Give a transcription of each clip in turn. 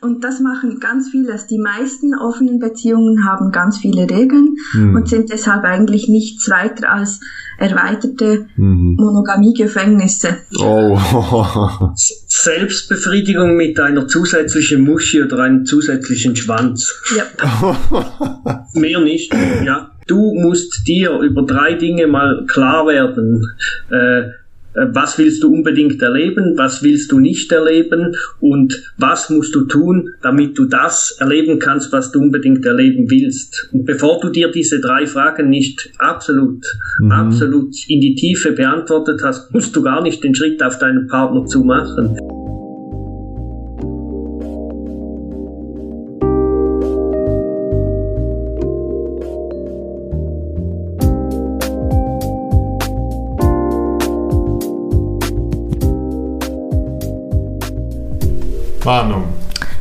Und das machen ganz viele. Die meisten offenen Beziehungen haben ganz viele Regeln mhm. und sind deshalb eigentlich nichts weiter als erweiterte mhm. Monogamiegefängnisse. Oh. Selbstbefriedigung mit einer zusätzlichen Muschi oder einem zusätzlichen Schwanz. Ja. Mehr nicht, ja. Du musst dir über drei Dinge mal klar werden. Äh, äh, was willst du unbedingt erleben, was willst du nicht erleben und was musst du tun, damit du das erleben kannst, was du unbedingt erleben willst. Und bevor du dir diese drei Fragen nicht absolut, mhm. absolut in die Tiefe beantwortet hast, musst du gar nicht den Schritt auf deinen Partner zu machen. Warnung.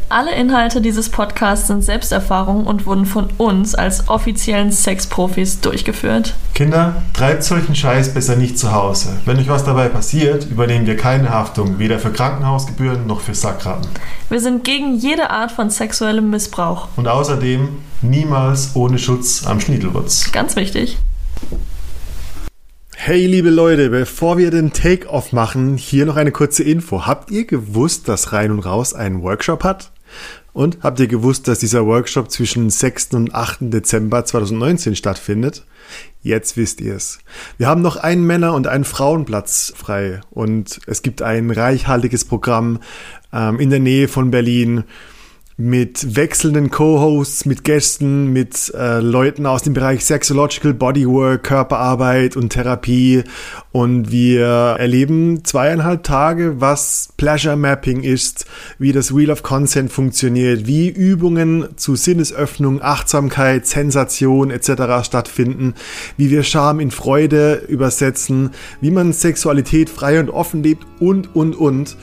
Alle Inhalte dieses Podcasts sind Selbsterfahrungen und wurden von uns als offiziellen Sexprofis durchgeführt. Kinder, treibt solchen Scheiß besser nicht zu Hause. Wenn euch was dabei passiert, übernehmen wir keine Haftung, weder für Krankenhausgebühren noch für Sackraten. Wir sind gegen jede Art von sexuellem Missbrauch. Und außerdem niemals ohne Schutz am Schniedelwurz. Ganz wichtig. Hey liebe Leute, bevor wir den Take-Off machen, hier noch eine kurze Info. Habt ihr gewusst, dass Rein und Raus einen Workshop hat? Und habt ihr gewusst, dass dieser Workshop zwischen 6. und 8. Dezember 2019 stattfindet? Jetzt wisst ihr es. Wir haben noch einen Männer- und einen Frauenplatz frei und es gibt ein reichhaltiges Programm ähm, in der Nähe von Berlin mit wechselnden Co-Hosts, mit Gästen, mit äh, Leuten aus dem Bereich Sexological Bodywork, Körperarbeit und Therapie. Und wir erleben zweieinhalb Tage, was Pleasure Mapping ist, wie das Wheel of Consent funktioniert, wie Übungen zu Sinnesöffnung, Achtsamkeit, Sensation etc. stattfinden, wie wir Scham in Freude übersetzen, wie man Sexualität frei und offen lebt und, und, und.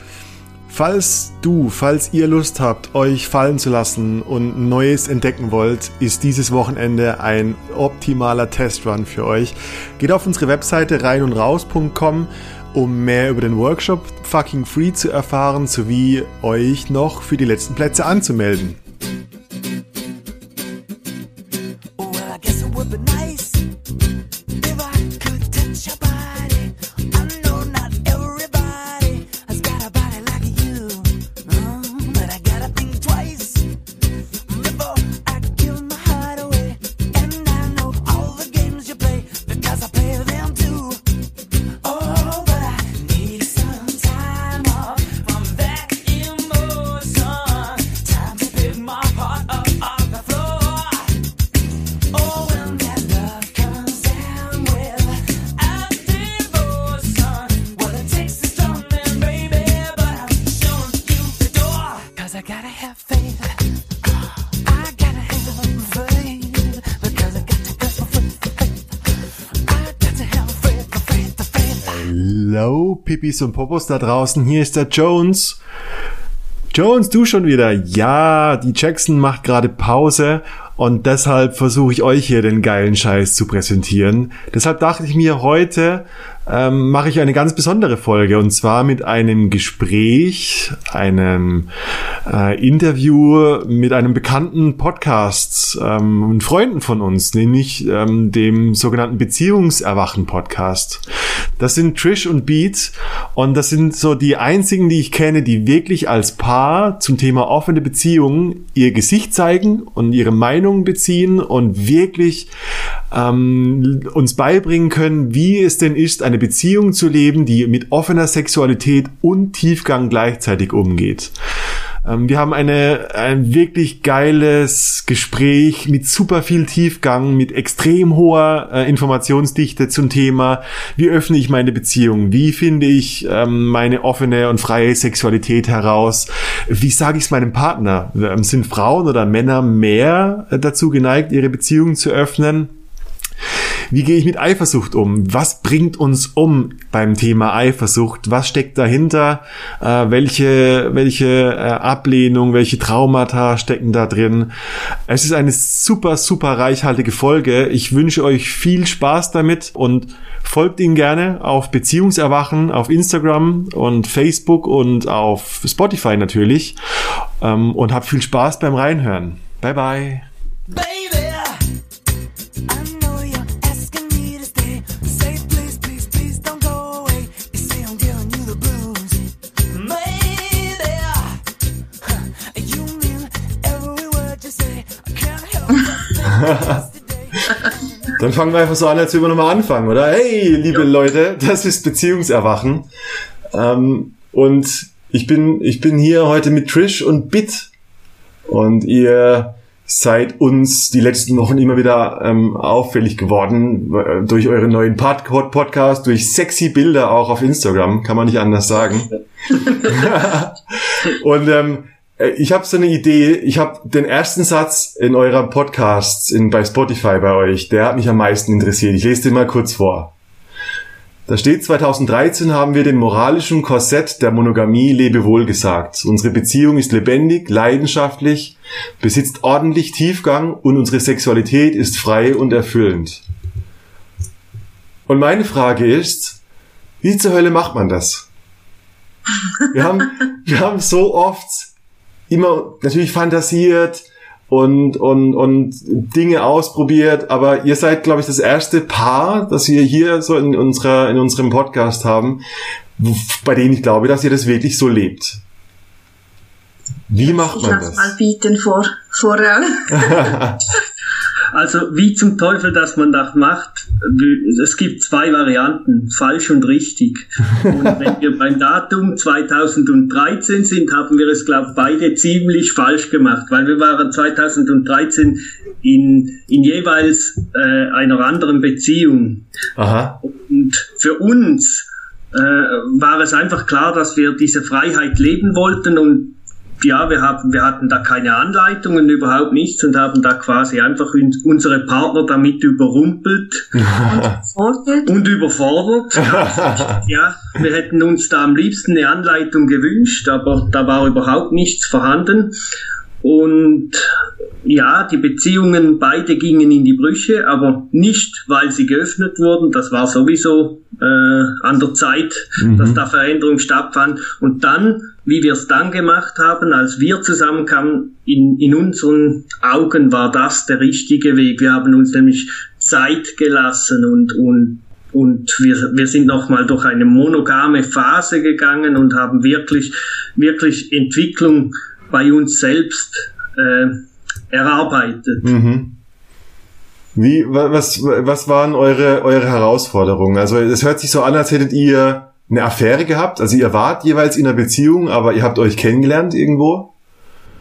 Falls du, falls ihr Lust habt, euch fallen zu lassen und Neues entdecken wollt, ist dieses Wochenende ein optimaler Testrun für euch. Geht auf unsere Webseite reinundraus.com, um mehr über den Workshop fucking free zu erfahren, sowie euch noch für die letzten Plätze anzumelden. Pipis und Popos da draußen. Hier ist der Jones. Jones, du schon wieder? Ja, die Jackson macht gerade Pause und deshalb versuche ich euch hier den geilen Scheiß zu präsentieren. Deshalb dachte ich mir heute, ähm, mache ich eine ganz besondere Folge und zwar mit einem Gespräch, einem äh, Interview mit einem bekannten Podcast ähm, und Freunden von uns, nämlich ähm, dem sogenannten Beziehungserwachen Podcast. Das sind Trish und Beat und das sind so die einzigen, die ich kenne, die wirklich als Paar zum Thema offene Beziehungen ihr Gesicht zeigen und ihre Meinung beziehen und wirklich ähm, uns beibringen können, wie es denn ist, eine Beziehung zu leben, die mit offener Sexualität und Tiefgang gleichzeitig umgeht. Ähm, wir haben eine, ein wirklich geiles Gespräch mit super viel Tiefgang, mit extrem hoher äh, Informationsdichte zum Thema, wie öffne ich meine Beziehung, wie finde ich ähm, meine offene und freie Sexualität heraus, wie sage ich es meinem Partner, ähm, sind Frauen oder Männer mehr dazu geneigt, ihre Beziehung zu öffnen? Wie gehe ich mit Eifersucht um? Was bringt uns um beim Thema Eifersucht? Was steckt dahinter? Äh, welche welche äh, Ablehnung, welche Traumata stecken da drin? Es ist eine super, super reichhaltige Folge. Ich wünsche euch viel Spaß damit und folgt ihn gerne auf Beziehungserwachen auf Instagram und Facebook und auf Spotify natürlich. Ähm, und habt viel Spaß beim Reinhören. Bye bye. Dann fangen wir einfach so an, als würden wir nochmal anfangen, oder? Hey, liebe ja. Leute, das ist Beziehungserwachen. Ähm, und ich bin, ich bin hier heute mit Trish und Bit. Und ihr seid uns die letzten Wochen immer wieder ähm, auffällig geworden äh, durch euren neuen Pod Podcast, durch sexy Bilder auch auf Instagram, kann man nicht anders sagen. und ähm, äh, ich habe so eine Idee. Ich habe den ersten Satz in eurer Podcasts in, bei Spotify bei euch, der hat mich am meisten interessiert. Ich lese den mal kurz vor. Da steht, 2013 haben wir dem moralischen Korsett der Monogamie Lebewohl gesagt. Unsere Beziehung ist lebendig, leidenschaftlich, besitzt ordentlich Tiefgang und unsere Sexualität ist frei und erfüllend. Und meine Frage ist, wie zur Hölle macht man das? Wir haben, wir haben so oft immer natürlich fantasiert und, und, und Dinge ausprobiert, aber ihr seid, glaube ich, das erste Paar, das wir hier so in unserer, in unserem Podcast haben, bei denen ich glaube, dass ihr das wirklich so lebt. Wie macht man das? Ich mal bieten vor, vorher. Also wie zum Teufel, dass man das macht, es gibt zwei Varianten, falsch und richtig. Und wenn wir beim Datum 2013 sind, haben wir es, glaube ich, beide ziemlich falsch gemacht, weil wir waren 2013 in, in jeweils äh, einer anderen Beziehung. Aha. Und für uns äh, war es einfach klar, dass wir diese Freiheit leben wollten und ja, wir, haben, wir hatten da keine Anleitungen, überhaupt nichts und haben da quasi einfach unsere Partner damit überrumpelt und überfordert. ja, wir hätten uns da am liebsten eine Anleitung gewünscht, aber da war überhaupt nichts vorhanden. Und ja, die Beziehungen beide gingen in die Brüche, aber nicht, weil sie geöffnet wurden. Das war sowieso äh, an der Zeit, mhm. dass da Veränderung stattfand. Und dann, wie wir es dann gemacht haben, als wir zusammenkamen, in, in unseren Augen war das der richtige Weg. Wir haben uns nämlich Zeit gelassen und, und und wir, wir sind nochmal durch eine monogame Phase gegangen und haben wirklich, wirklich Entwicklung bei uns selbst äh, erarbeitet. Mhm. Wie, was, was waren eure, eure Herausforderungen? Also es hört sich so an, als hättet ihr eine Affäre gehabt. Also ihr wart jeweils in einer Beziehung, aber ihr habt euch kennengelernt irgendwo.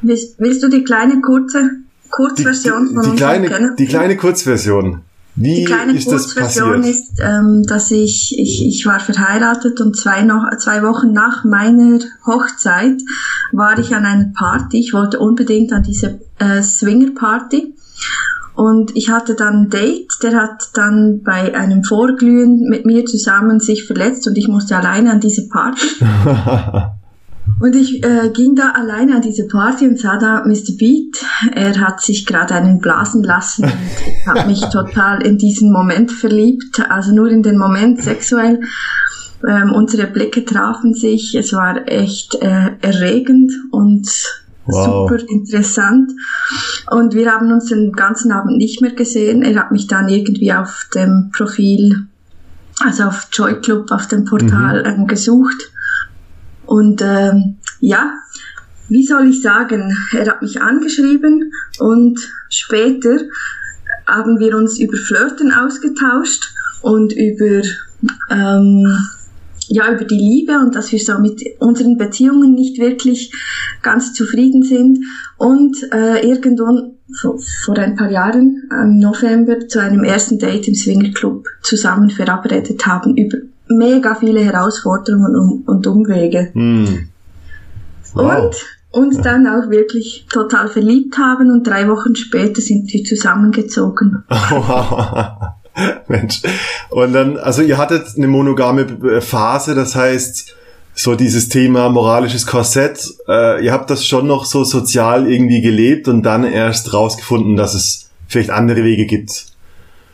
Willst, willst du die kleine kurze Kurzversion die, die, von die kleine, Die kleine Kurzversion. Wie die kleine ist Kurzversion ist, ähm, dass ich, ich, ich war verheiratet und zwei, noch, zwei Wochen nach meiner Hochzeit war ich an einer Party. Ich wollte unbedingt an diese äh, Swinger-Party. Und ich hatte dann ein Date, der hat dann bei einem Vorglühen mit mir zusammen sich verletzt und ich musste alleine an diese Party. Und ich äh, ging da alleine an diese Party und sah da Mr. Beat. Er hat sich gerade einen blasen lassen und ich habe mich total in diesen Moment verliebt. Also nur in den Moment sexuell. Ähm, unsere Blicke trafen sich. Es war echt äh, erregend und wow. super interessant. Und wir haben uns den ganzen Abend nicht mehr gesehen. Er hat mich dann irgendwie auf dem Profil, also auf Joy Club, auf dem Portal mhm. ähm, gesucht und ähm, ja, wie soll ich sagen, er hat mich angeschrieben und später haben wir uns über Flirten ausgetauscht und über ähm, ja über die Liebe und dass wir so mit unseren Beziehungen nicht wirklich ganz zufrieden sind. Und äh, irgendwann vor, vor ein paar Jahren im November zu einem ersten Date im Swingerclub zusammen verabredet haben über mega viele Herausforderungen und, und Umwege. Mm. Wow. Und uns dann auch wirklich total verliebt haben und drei Wochen später sind wir zusammengezogen. Mensch. Und dann, also ihr hattet eine monogame Phase, das heißt, so dieses Thema moralisches Korsett, äh, ihr habt das schon noch so sozial irgendwie gelebt und dann erst rausgefunden, dass es vielleicht andere Wege gibt.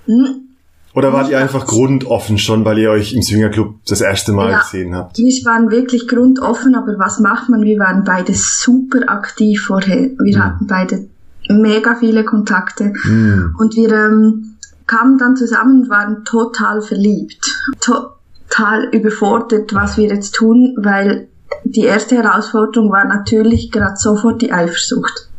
Hm. Oder wart ihr einfach grundoffen schon, weil ihr euch im Swingerclub das erste Mal ja, gesehen habt? Wir waren wirklich grundoffen, aber was macht man? Wir waren beide super aktiv vorher. Wir mhm. hatten beide mega viele Kontakte mhm. und wir ähm, kamen dann zusammen und waren total verliebt. Total überfordert, was wir jetzt tun, weil die erste Herausforderung war natürlich gerade sofort die Eifersucht.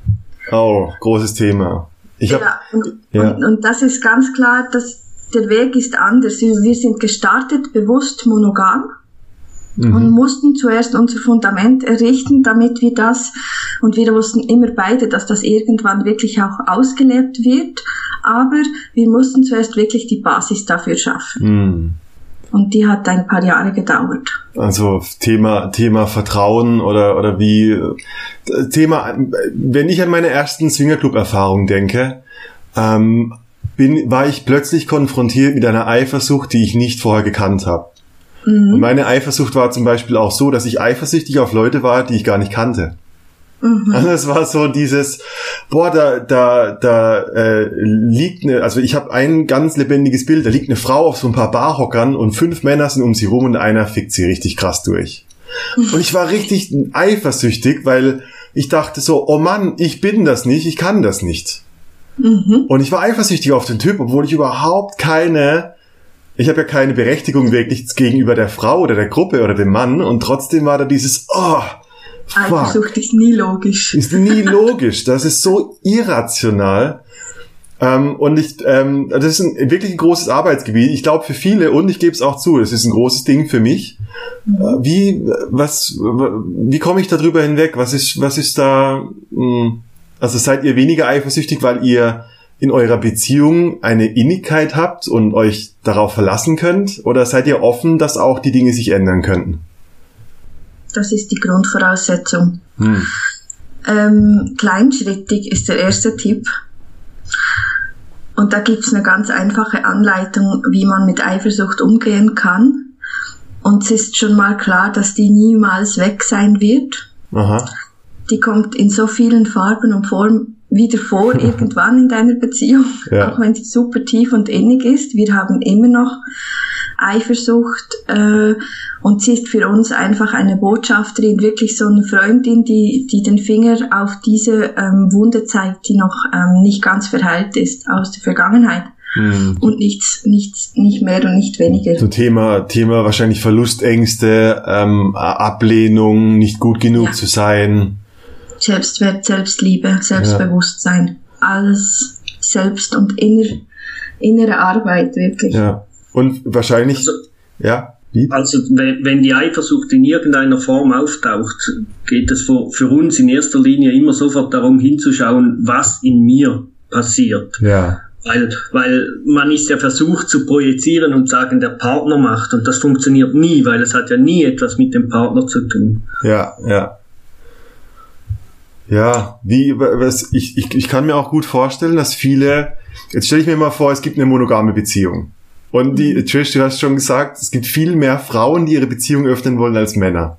Oh, großes Thema. Ich hab, ja, und, ja. Und, und das ist ganz klar, dass der Weg ist anders. Wir sind gestartet bewusst monogam mhm. und mussten zuerst unser Fundament errichten, damit wir das, und wir wussten immer beide, dass das irgendwann wirklich auch ausgelebt wird, aber wir mussten zuerst wirklich die Basis dafür schaffen. Mhm. Und die hat ein paar Jahre gedauert. Also Thema Thema Vertrauen oder oder wie Thema wenn ich an meine ersten Swingerclub Erfahrungen denke, ähm, bin, war ich plötzlich konfrontiert mit einer Eifersucht, die ich nicht vorher gekannt habe. Mhm. Und meine Eifersucht war zum Beispiel auch so, dass ich eifersüchtig auf Leute war, die ich gar nicht kannte. Mhm. Also es war so dieses, boah, da, da, da äh, liegt eine, also ich habe ein ganz lebendiges Bild, da liegt eine Frau auf so ein paar Barhockern und fünf Männer sind um sie rum und einer fickt sie richtig krass durch. Mhm. Und ich war richtig eifersüchtig, weil ich dachte so, oh Mann, ich bin das nicht, ich kann das nicht. Mhm. Und ich war eifersüchtig auf den Typ, obwohl ich überhaupt keine, ich habe ja keine Berechtigung wirklich gegenüber der Frau oder der Gruppe oder dem Mann und trotzdem war da dieses, oh, fuck. Eifersucht ist nie logisch. Ist nie logisch. Das ist so irrational. Ähm, und ich, ähm, das ist ein, wirklich ein großes Arbeitsgebiet. Ich glaube für viele und ich gebe es auch zu, das ist ein großes Ding für mich. Mhm. Äh, wie, was, wie komme ich darüber hinweg? Was ist, was ist da? Mh, hm, also seid ihr weniger eifersüchtig, weil ihr in eurer Beziehung eine Innigkeit habt und euch darauf verlassen könnt? Oder seid ihr offen, dass auch die Dinge sich ändern könnten? Das ist die Grundvoraussetzung. Hm. Ähm, kleinschrittig ist der erste Tipp. Und da gibt's eine ganz einfache Anleitung, wie man mit Eifersucht umgehen kann. Und es ist schon mal klar, dass die niemals weg sein wird. Aha die kommt in so vielen Farben und Formen wieder vor, irgendwann in deiner Beziehung, ja. auch wenn sie super tief und innig ist. Wir haben immer noch Eifersucht äh, und sie ist für uns einfach eine Botschafterin, wirklich so eine Freundin, die, die den Finger auf diese ähm, Wunde zeigt, die noch ähm, nicht ganz verheilt ist aus der Vergangenheit. Mhm. Und nichts, nichts, nicht mehr und nicht weniger. So Thema, Thema wahrscheinlich Verlustängste, ähm, Ablehnung, nicht gut genug ja. zu sein. Selbstwert, Selbstliebe, Selbstbewusstsein. Ja. Alles selbst und inner, innere Arbeit, wirklich. Ja. Und wahrscheinlich, also, ja. Wie? Also wenn, wenn die Eifersucht in irgendeiner Form auftaucht, geht es für, für uns in erster Linie immer sofort darum hinzuschauen, was in mir passiert. Ja. Weil, weil man ist ja versucht zu projizieren und sagen, der Partner macht und das funktioniert nie, weil es hat ja nie etwas mit dem Partner zu tun. Ja, ja. Ja, wie, was, ich, ich, ich kann mir auch gut vorstellen, dass viele, jetzt stelle ich mir mal vor, es gibt eine monogame Beziehung. Und die, mhm. Trish, du hast schon gesagt, es gibt viel mehr Frauen, die ihre Beziehung öffnen wollen als Männer.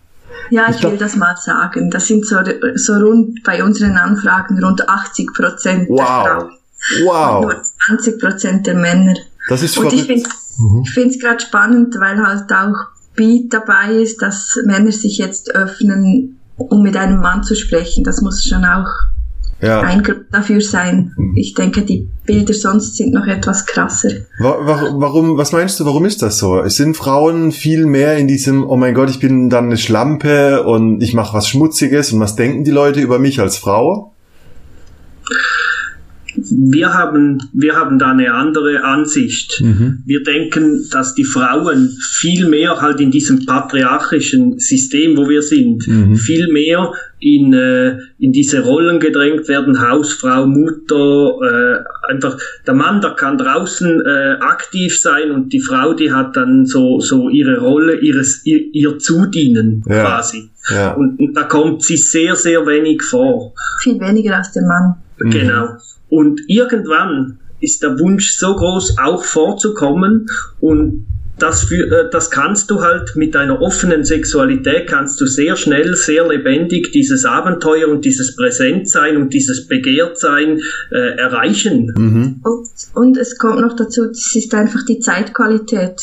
Ja, ich, ich will das mal sagen. Das sind so, so rund bei unseren Anfragen rund 80 Prozent wow. der Frauen. Wow. Und nur 20 Prozent der Männer. Das ist Und ich finde mhm. es gerade spannend, weil halt auch Beat dabei ist, dass Männer sich jetzt öffnen um mit einem Mann zu sprechen, das muss schon auch ja. ein Grund dafür sein. Ich denke, die Bilder sonst sind noch etwas krasser. Warum, was meinst du, warum ist das so? Sind Frauen viel mehr in diesem, oh mein Gott, ich bin dann eine Schlampe und ich mache was Schmutziges und was denken die Leute über mich als Frau? Wir haben, wir haben da eine andere Ansicht. Mhm. Wir denken, dass die Frauen viel mehr halt in diesem patriarchischen System, wo wir sind, mhm. viel mehr in, äh, in diese Rollen gedrängt werden, Hausfrau, Mutter, äh, einfach der Mann, der kann draußen äh, aktiv sein und die Frau, die hat dann so, so ihre Rolle, ihres, ihr, ihr Zudienen ja. quasi. Ja. Und, und da kommt sie sehr, sehr wenig vor. Viel weniger als der Mann. Genau. Und irgendwann ist der Wunsch so groß, auch vorzukommen und das, für, äh, das kannst du halt mit deiner offenen Sexualität kannst du sehr schnell, sehr lebendig dieses Abenteuer und dieses Präsentsein und dieses Begehrtsein äh, erreichen. Mhm. Und, und es kommt noch dazu, das ist einfach die Zeitqualität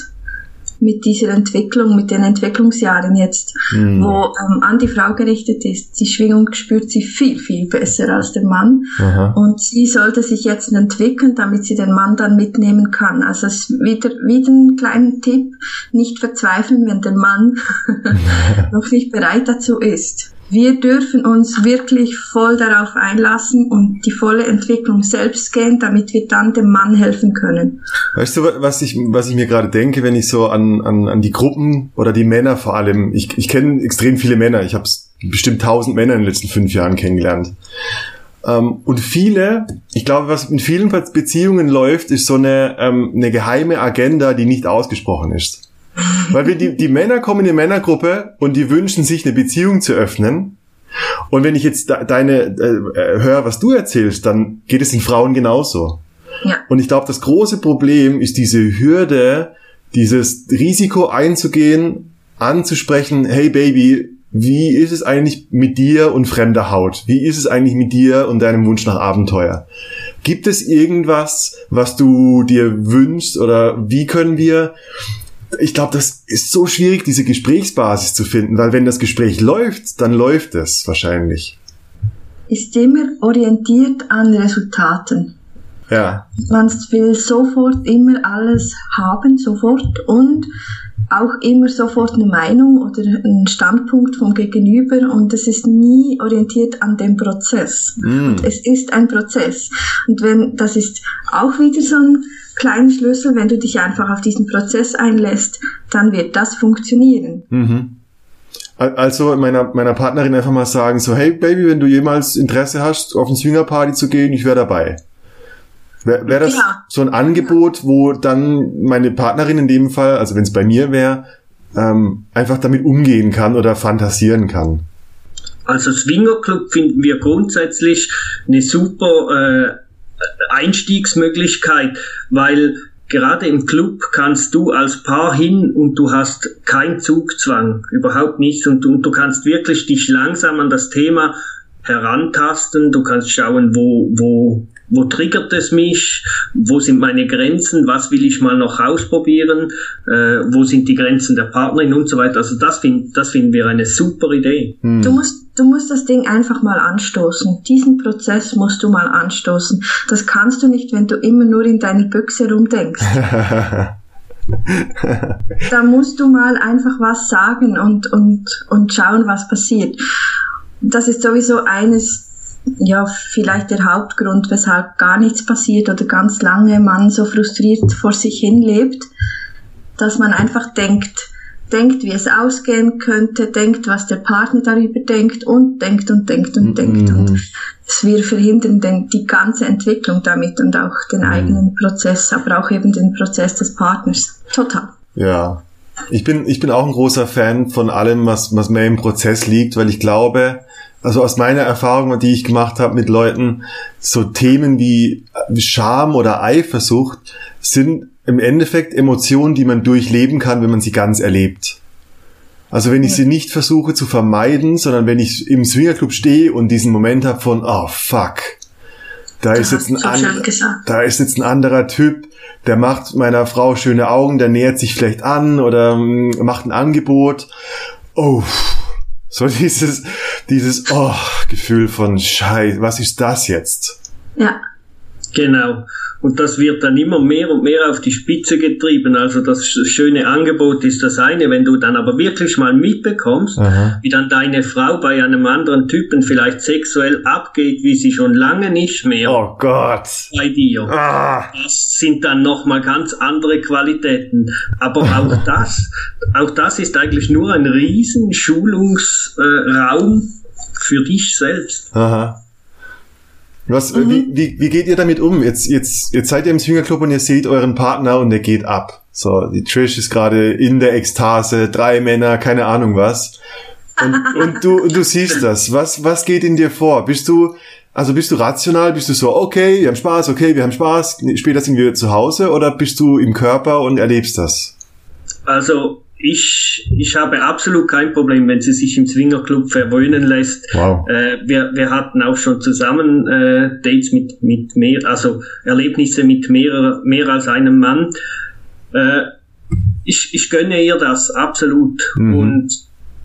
mit dieser Entwicklung, mit den Entwicklungsjahren jetzt, mhm. wo ähm, an die Frau gerichtet ist. Die Schwingung spürt sie viel, viel besser als der Mann. Aha. Und sie sollte sich jetzt entwickeln, damit sie den Mann dann mitnehmen kann. Also es ist wieder, wieder ein kleiner Tipp, nicht verzweifeln, wenn der Mann noch nicht bereit dazu ist. Wir dürfen uns wirklich voll darauf einlassen und die volle Entwicklung selbst gehen, damit wir dann dem Mann helfen können. Weißt du, was ich, was ich mir gerade denke, wenn ich so an, an, an die Gruppen oder die Männer vor allem, ich, ich kenne extrem viele Männer, ich habe bestimmt tausend Männer in den letzten fünf Jahren kennengelernt. Ähm, und viele, ich glaube, was in vielen Beziehungen läuft, ist so eine, ähm, eine geheime Agenda, die nicht ausgesprochen ist. Weil wir die, die Männer kommen in die Männergruppe und die wünschen sich eine Beziehung zu öffnen. Und wenn ich jetzt deine äh, höre, was du erzählst, dann geht es den Frauen genauso. Ja. Und ich glaube, das große Problem ist diese Hürde, dieses Risiko einzugehen, anzusprechen, hey Baby, wie ist es eigentlich mit dir und fremder Haut? Wie ist es eigentlich mit dir und deinem Wunsch nach Abenteuer? Gibt es irgendwas, was du dir wünschst oder wie können wir ich glaube, das ist so schwierig, diese Gesprächsbasis zu finden, weil wenn das Gespräch läuft, dann läuft es wahrscheinlich. Ist immer orientiert an Resultaten. Ja. Man will sofort immer alles haben, sofort und auch immer sofort eine Meinung oder einen Standpunkt vom Gegenüber und es ist nie orientiert an dem Prozess. Mm. Und es ist ein Prozess. Und wenn, das ist auch wieder so ein kleiner Schlüssel, wenn du dich einfach auf diesen Prozess einlässt, dann wird das funktionieren. Mhm. Also meiner, meiner Partnerin einfach mal sagen, so, hey Baby, wenn du jemals Interesse hast, auf eine Swingerparty zu gehen, ich wäre dabei. Wäre wär das ja. so ein Angebot, wo dann meine Partnerin in dem Fall, also wenn es bei mir wäre, ähm, einfach damit umgehen kann oder fantasieren kann? Also Swingerclub finden wir grundsätzlich eine super äh, Einstiegsmöglichkeit, weil gerade im Club kannst du als Paar hin und du hast keinen Zugzwang, überhaupt nichts und, und du kannst wirklich dich langsam an das Thema herantasten, du kannst schauen, wo, wo wo triggert es mich, wo sind meine Grenzen, was will ich mal noch ausprobieren, äh, wo sind die Grenzen der Partnerin und so weiter. Also das, find, das finden wir eine super Idee. Hm. Du, musst, du musst das Ding einfach mal anstoßen. Diesen Prozess musst du mal anstoßen. Das kannst du nicht, wenn du immer nur in deiner Büchse rumdenkst. da musst du mal einfach was sagen und, und, und schauen, was passiert. Das ist sowieso eines ja, vielleicht der Hauptgrund, weshalb gar nichts passiert oder ganz lange man so frustriert vor sich hin lebt, dass man einfach denkt, denkt, wie es ausgehen könnte, denkt, was der Partner darüber denkt und denkt und denkt und mhm. denkt. Und wir verhindern den, die ganze Entwicklung damit und auch den mhm. eigenen Prozess, aber auch eben den Prozess des Partners. Total. Ja. Ich bin, ich bin auch ein großer Fan von allem, was, was mehr im Prozess liegt, weil ich glaube, also aus meiner Erfahrung, die ich gemacht habe mit Leuten, so Themen wie Scham oder Eifersucht sind im Endeffekt Emotionen, die man durchleben kann, wenn man sie ganz erlebt. Also wenn ich sie nicht versuche zu vermeiden, sondern wenn ich im Swingerclub stehe und diesen Moment habe von, oh fuck, da ist, jetzt ein an, da ist jetzt ein anderer Typ, der macht meiner Frau schöne Augen, der nähert sich vielleicht an oder mm, macht ein Angebot. Oh, so dieses, dieses oh, Gefühl von Scheiß, was ist das jetzt? Ja. Genau. Und das wird dann immer mehr und mehr auf die Spitze getrieben. Also das schöne Angebot ist das eine. Wenn du dann aber wirklich mal mitbekommst, Aha. wie dann deine Frau bei einem anderen Typen vielleicht sexuell abgeht, wie sie schon lange nicht mehr oh Gott. bei dir. Ah. Das sind dann nochmal ganz andere Qualitäten. Aber auch das, auch das ist eigentlich nur ein riesen Schulungsraum äh, für dich selbst. Aha. Was, mhm. wie, wie, wie geht ihr damit um? Jetzt, jetzt, jetzt seid ihr im Swingerclub und ihr seht euren Partner und der geht ab. So, die Trish ist gerade in der Ekstase, drei Männer, keine Ahnung was. Und, und du, und du siehst das. Was, was geht in dir vor? Bist du, Also bist du rational, bist du so, okay, wir haben Spaß, okay, wir haben Spaß, später sind wir zu Hause oder bist du im Körper und erlebst das? Also ich, ich habe absolut kein Problem, wenn sie sich im Swingerclub verwöhnen lässt. Wow. Äh, wir, wir hatten auch schon zusammen äh, Dates mit, mit mehr, also Erlebnisse mit mehr, mehr als einem Mann. Äh, ich, ich gönne ihr das absolut. Mhm. Und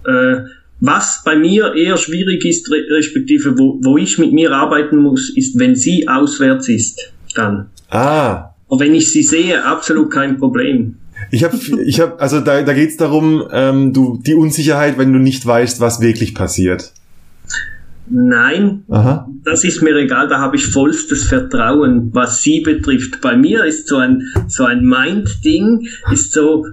äh, was bei mir eher schwierig ist, respektive wo, wo ich mit mir arbeiten muss, ist, wenn sie auswärts ist, dann. Ah. Und wenn ich sie sehe, absolut kein Problem. Ich habe, ich hab, also da, da geht es darum, ähm, du die Unsicherheit, wenn du nicht weißt, was wirklich passiert. Nein, Aha. das ist mir egal, da habe ich vollstes Vertrauen, was sie betrifft. Bei mir ist so ein, so ein Mind-Ding, ist so,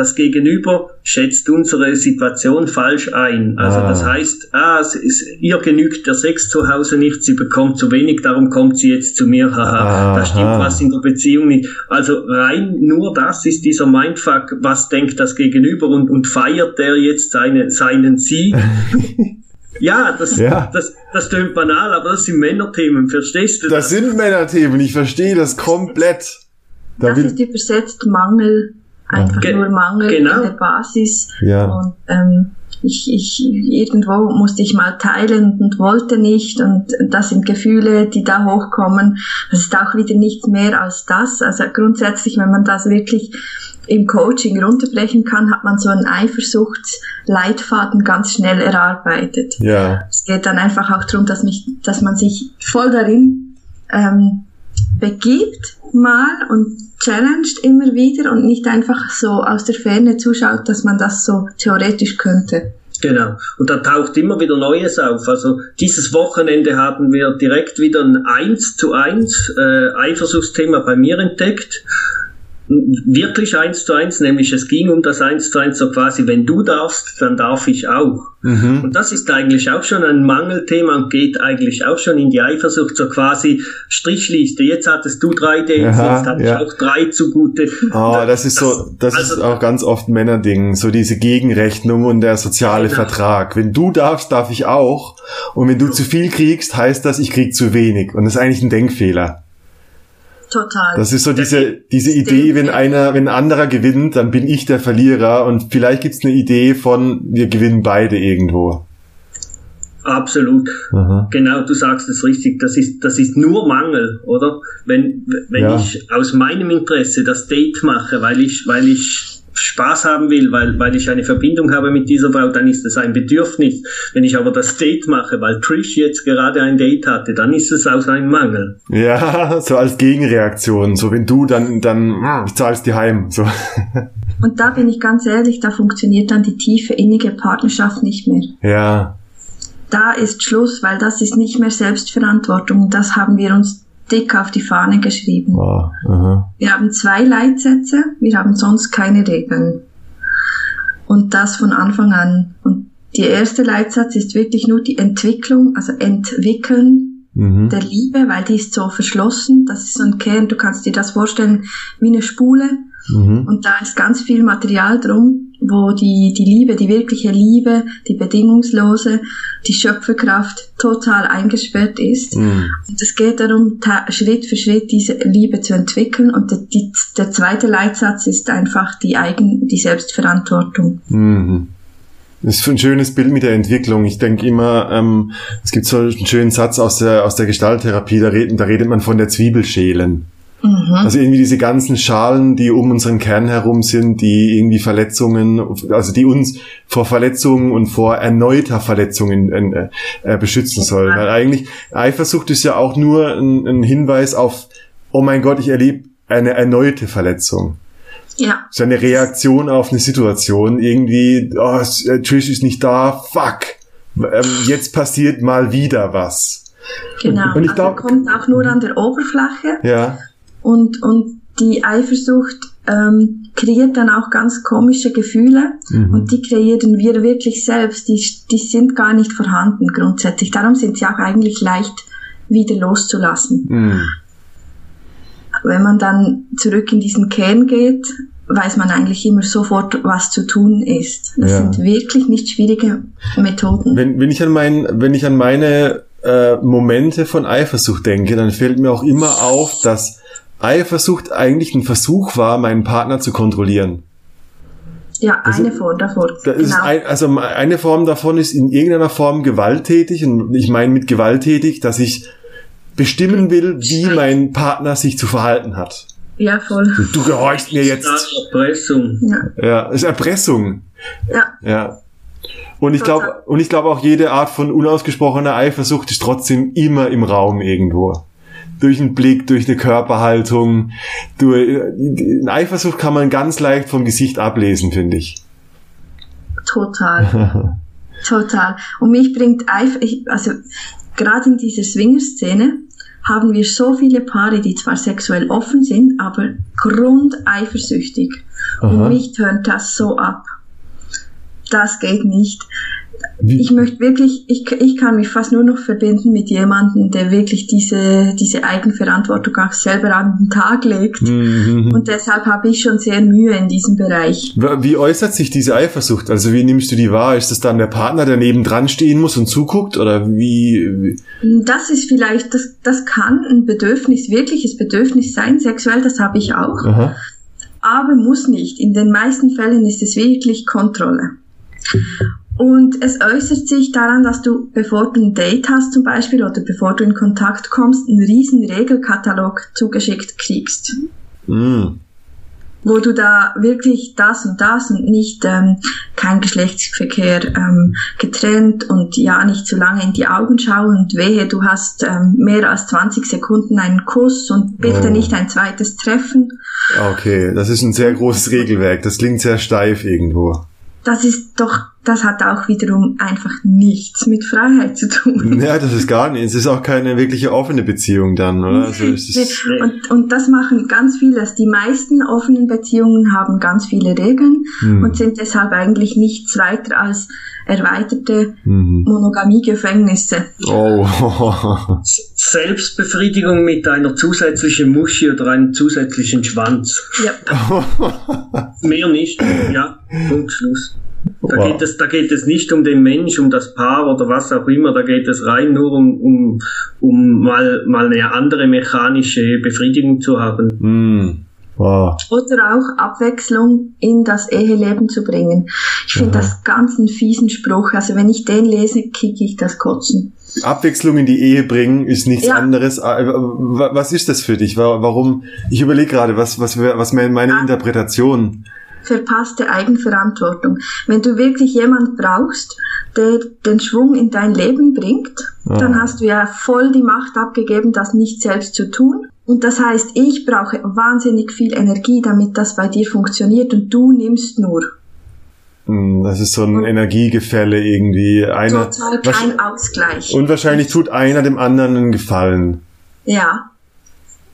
das Gegenüber schätzt unsere Situation falsch ein. Also ah. das heißt, ah, ist, ihr genügt der Sex zu Hause nicht, sie bekommt zu wenig, darum kommt sie jetzt zu mir, haha, da stimmt was in der Beziehung nicht. Also rein nur das ist dieser Mindfuck, was denkt das Gegenüber und, und feiert der jetzt seine, seinen Sieg? Ja, das, ja. Das, das tönt banal, aber das sind Männerthemen, verstehst du das? Das sind Männerthemen, ich verstehe das komplett. Da das ist übersetzt Mangel einfach Ge nur Mangel genau. in der Basis. Ja. Und ähm, ich, ich, irgendwo musste ich mal teilen und wollte nicht und das sind Gefühle, die da hochkommen. Das ist auch wieder nichts mehr als das. Also grundsätzlich, wenn man das wirklich im Coaching runterbrechen kann, hat man so einen Eifersuchtsleitfaden ganz schnell erarbeitet. Ja. Es geht dann einfach auch darum, dass, mich, dass man sich voll darin ähm, begibt mal und challenged immer wieder und nicht einfach so aus der Ferne zuschaut, dass man das so theoretisch könnte. Genau. Und da taucht immer wieder Neues auf. Also dieses Wochenende haben wir direkt wieder ein 1 zu 1 äh, Eifersuchtsthema bei mir entdeckt wirklich eins zu eins, nämlich es ging um das eins zu eins, so quasi, wenn du darfst, dann darf ich auch. Mhm. Und das ist eigentlich auch schon ein Mangelthema und geht eigentlich auch schon in die Eifersucht, so quasi Strichliste. Jetzt hattest du drei Dates, Aha, jetzt hatte ja. ich auch drei zugute. Oh, das, das ist so, das also, ist auch ganz oft Männerding, so diese Gegenrechnung und der soziale genau. Vertrag. Wenn du darfst, darf ich auch. Und wenn du ja. zu viel kriegst, heißt das, ich krieg zu wenig. Und das ist eigentlich ein Denkfehler. Total. Das ist so diese, diese Idee, wenn einer, wenn ein anderer gewinnt, dann bin ich der Verlierer und vielleicht gibt's eine Idee von, wir gewinnen beide irgendwo. Absolut. Aha. Genau, du sagst es richtig. Das ist, das ist nur Mangel, oder? Wenn, wenn ja. ich aus meinem Interesse das Date mache, weil ich, weil ich Spaß haben will, weil, weil ich eine Verbindung habe mit dieser Frau, dann ist es ein Bedürfnis. Wenn ich aber das Date mache, weil Trish jetzt gerade ein Date hatte, dann ist es aus einem Mangel. Ja, so als Gegenreaktion. So wenn du dann, dann ich zahlst die heim. So. Und da bin ich ganz ehrlich, da funktioniert dann die tiefe innige Partnerschaft nicht mehr. Ja. Da ist Schluss, weil das ist nicht mehr Selbstverantwortung. Das haben wir uns dick auf die Fahne geschrieben. Oh, wir haben zwei Leitsätze, wir haben sonst keine Regeln. Und das von Anfang an. Und der erste Leitsatz ist wirklich nur die Entwicklung, also entwickeln mhm. der Liebe, weil die ist so verschlossen. Das ist so ein Kern, du kannst dir das vorstellen wie eine Spule. Mhm. Und da ist ganz viel Material drum, wo die, die Liebe, die wirkliche Liebe, die bedingungslose, die Schöpferkraft total eingesperrt ist. Mhm. Und es geht darum, Schritt für Schritt diese Liebe zu entwickeln. Und der, die, der zweite Leitsatz ist einfach die Eigen, die Selbstverantwortung. Mhm. Das ist ein schönes Bild mit der Entwicklung. Ich denke immer, ähm, es gibt so einen schönen Satz aus der, aus der Gestalttherapie, da redet, da redet man von der Zwiebelschälen. Mhm. Also irgendwie diese ganzen Schalen, die um unseren Kern herum sind, die irgendwie Verletzungen, also die uns vor Verletzungen und vor erneuter Verletzungen äh, äh, beschützen sollen. Weil eigentlich Eifersucht ist ja auch nur ein, ein Hinweis auf, oh mein Gott, ich erlebe eine erneute Verletzung. Ja. So eine Reaktion auf eine Situation, irgendwie, oh, äh, Trish ist nicht da, fuck, ähm, jetzt passiert mal wieder was. Genau, und ich also glaub, kommt auch nur an der Oberfläche. Ja. Und, und die Eifersucht ähm, kreiert dann auch ganz komische Gefühle mhm. und die kreieren wir wirklich selbst. Die, die sind gar nicht vorhanden grundsätzlich. Darum sind sie auch eigentlich leicht wieder loszulassen. Mhm. Wenn man dann zurück in diesen Kern geht, weiß man eigentlich immer sofort, was zu tun ist. Das ja. sind wirklich nicht schwierige Methoden. Wenn, wenn ich an mein, wenn ich an meine äh, Momente von Eifersucht denke, dann fällt mir auch immer auf, dass Eifersucht eigentlich ein Versuch war, meinen Partner zu kontrollieren. Ja, eine also, Form davon. Da genau. ein, also eine Form davon ist in irgendeiner Form gewalttätig und ich meine mit gewalttätig, dass ich bestimmen will, wie mein Partner sich zu verhalten hat. Ja, voll. Du, gehorchst mir jetzt. Erpressung. Ja, ja ist Erpressung. Ja. Ja. Und ich glaube, und ich glaube auch jede Art von unausgesprochener Eifersucht ist trotzdem immer im Raum irgendwo. Durch einen Blick, durch eine Körperhaltung, durch, Eifersucht kann man ganz leicht vom Gesicht ablesen, finde ich. Total. Total. Und mich bringt Eifersucht, also gerade in dieser Swinger-Szene, haben wir so viele Paare, die zwar sexuell offen sind, aber grundeifersüchtig. Aha. Und mich tönt das so ab. Das geht nicht. Wie? Ich möchte wirklich, ich, ich kann mich fast nur noch verbinden mit jemandem, der wirklich diese, diese Eigenverantwortung auch selber an den Tag legt. Mhm. Und deshalb habe ich schon sehr Mühe in diesem Bereich. Wie äußert sich diese Eifersucht? Also wie nimmst du die wahr? Ist das dann der Partner, der neben dran stehen muss und zuguckt? Oder wie? Das ist vielleicht, das, das kann ein Bedürfnis, wirkliches Bedürfnis sein, sexuell, das habe ich auch. Aha. Aber muss nicht. In den meisten Fällen ist es wirklich Kontrolle. Und es äußert sich daran, dass du, bevor du ein Date hast zum Beispiel oder bevor du in Kontakt kommst, einen riesen Regelkatalog zugeschickt kriegst. Mm. Wo du da wirklich das und das und nicht ähm, kein Geschlechtsverkehr ähm, getrennt und ja nicht zu lange in die Augen schauen und wehe, du hast ähm, mehr als 20 Sekunden einen Kuss und bitte oh. nicht ein zweites Treffen. Okay, das ist ein sehr großes Regelwerk. Das klingt sehr steif irgendwo das ist doch, das hat auch wiederum einfach nichts mit Freiheit zu tun. Ja, das ist gar nicht. Es ist auch keine wirkliche offene Beziehung dann, oder? Also und, und das machen ganz viele. Die meisten offenen Beziehungen haben ganz viele Regeln hm. und sind deshalb eigentlich nichts weiter als erweiterte mhm. Monogamie-Gefängnisse. Oh. Selbstbefriedigung mit einer zusätzlichen Muschi oder einem zusätzlichen Schwanz. Ja. Mehr nicht. Ja, Punkt, Schluss. Da, wow. geht es, da geht es nicht um den Mensch, um das Paar oder was auch immer, da geht es rein nur um, um, um mal, mal eine andere mechanische Befriedigung zu haben. Mm. Wow. Oder auch Abwechslung in das Eheleben zu bringen. Ich finde das ganz einen fiesen Spruch. Also wenn ich den lese, kicke ich das Kotzen. Abwechslung in die Ehe bringen ist nichts ja. anderes. Äh, was ist das für dich? Warum? Ich überlege gerade, was, was, was meine ah. Verpasste Eigenverantwortung. Wenn du wirklich jemand brauchst, der den Schwung in dein Leben bringt, ja. dann hast du ja voll die Macht abgegeben, das nicht selbst zu tun. Und das heißt, ich brauche wahnsinnig viel Energie, damit das bei dir funktioniert und du nimmst nur. Hm, das ist so ein Energiegefälle irgendwie. Einer, total kein Ausgleich. Und wahrscheinlich tut einer dem anderen einen Gefallen. Ja.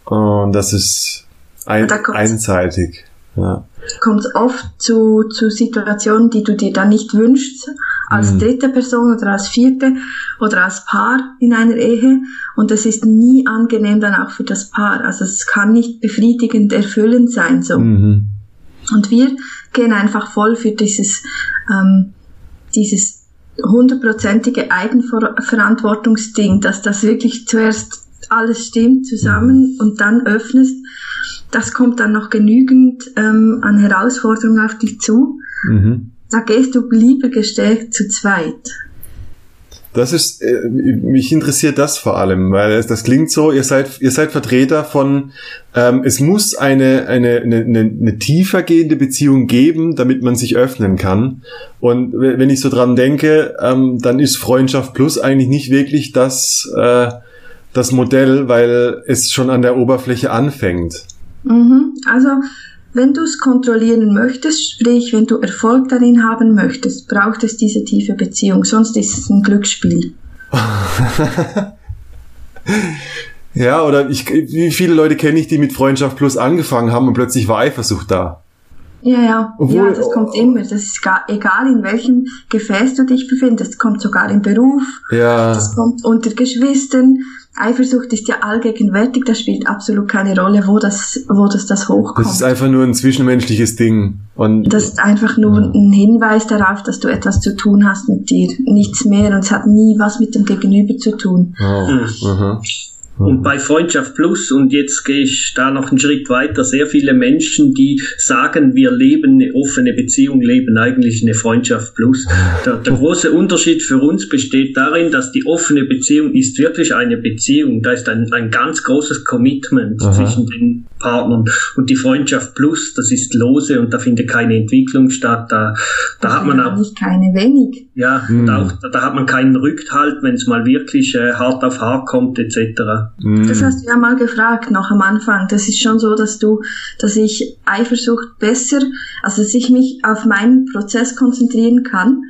Und das ist ein, einseitig. Ja. Kommt oft zu, zu Situationen, die du dir dann nicht wünschst, als mhm. dritte Person oder als vierte oder als Paar in einer Ehe. Und das ist nie angenehm dann auch für das Paar. Also es kann nicht befriedigend erfüllend sein so. Mhm. Und wir gehen einfach voll für dieses, ähm, dieses hundertprozentige Eigenverantwortungsding, dass das wirklich zuerst alles stimmt zusammen und dann öffnest. Das kommt dann noch genügend ähm, an Herausforderungen auf dich zu. Mhm da gehst du lieber gestärkt zu zweit. Das ist, äh, mich interessiert das vor allem, weil das klingt so, ihr seid, ihr seid Vertreter von, ähm, es muss eine, eine, eine, eine tiefer gehende Beziehung geben, damit man sich öffnen kann. Und wenn ich so dran denke, ähm, dann ist Freundschaft Plus eigentlich nicht wirklich das, äh, das Modell, weil es schon an der Oberfläche anfängt. Mhm. Also wenn du es kontrollieren möchtest, sprich wenn du Erfolg darin haben möchtest, braucht es diese tiefe Beziehung, sonst ist es ein Glücksspiel. ja, oder ich, wie viele Leute kenne ich, die mit Freundschaft Plus angefangen haben und plötzlich war Eifersucht da. Ja, ja. Obwohl, ja, das kommt immer. Das ist gar, egal, in welchem Gefäß du dich befindest. Das kommt sogar im Beruf. Ja. Das kommt unter Geschwistern. Eifersucht ist ja allgegenwärtig, das spielt absolut keine Rolle, wo das, wo das, das hochkommt. Das ist einfach nur ein zwischenmenschliches Ding. Und das ist einfach nur ja. ein Hinweis darauf, dass du etwas zu tun hast mit dir. Nichts mehr und es hat nie was mit dem Gegenüber zu tun. Oh. Mhm. Und bei Freundschaft Plus, und jetzt gehe ich da noch einen Schritt weiter, sehr viele Menschen, die sagen, wir leben eine offene Beziehung, leben eigentlich eine Freundschaft Plus. Der, der große Unterschied für uns besteht darin, dass die offene Beziehung ist wirklich eine Beziehung. Da ist ein, ein ganz großes Commitment Aha. zwischen den Partnern. Und die Freundschaft Plus, das ist lose und da findet keine Entwicklung statt. Da, da hat man auch. Nicht keine wenig. Ja, hm. und auch, da, da, hat man keinen Rückhalt, wenn es mal wirklich äh, hart auf hart kommt, etc. Mhm. Das hast du ja mal gefragt, noch am Anfang. Das ist schon so, dass du, dass ich Eifersucht besser, also dass ich mich auf meinen Prozess konzentrieren kann.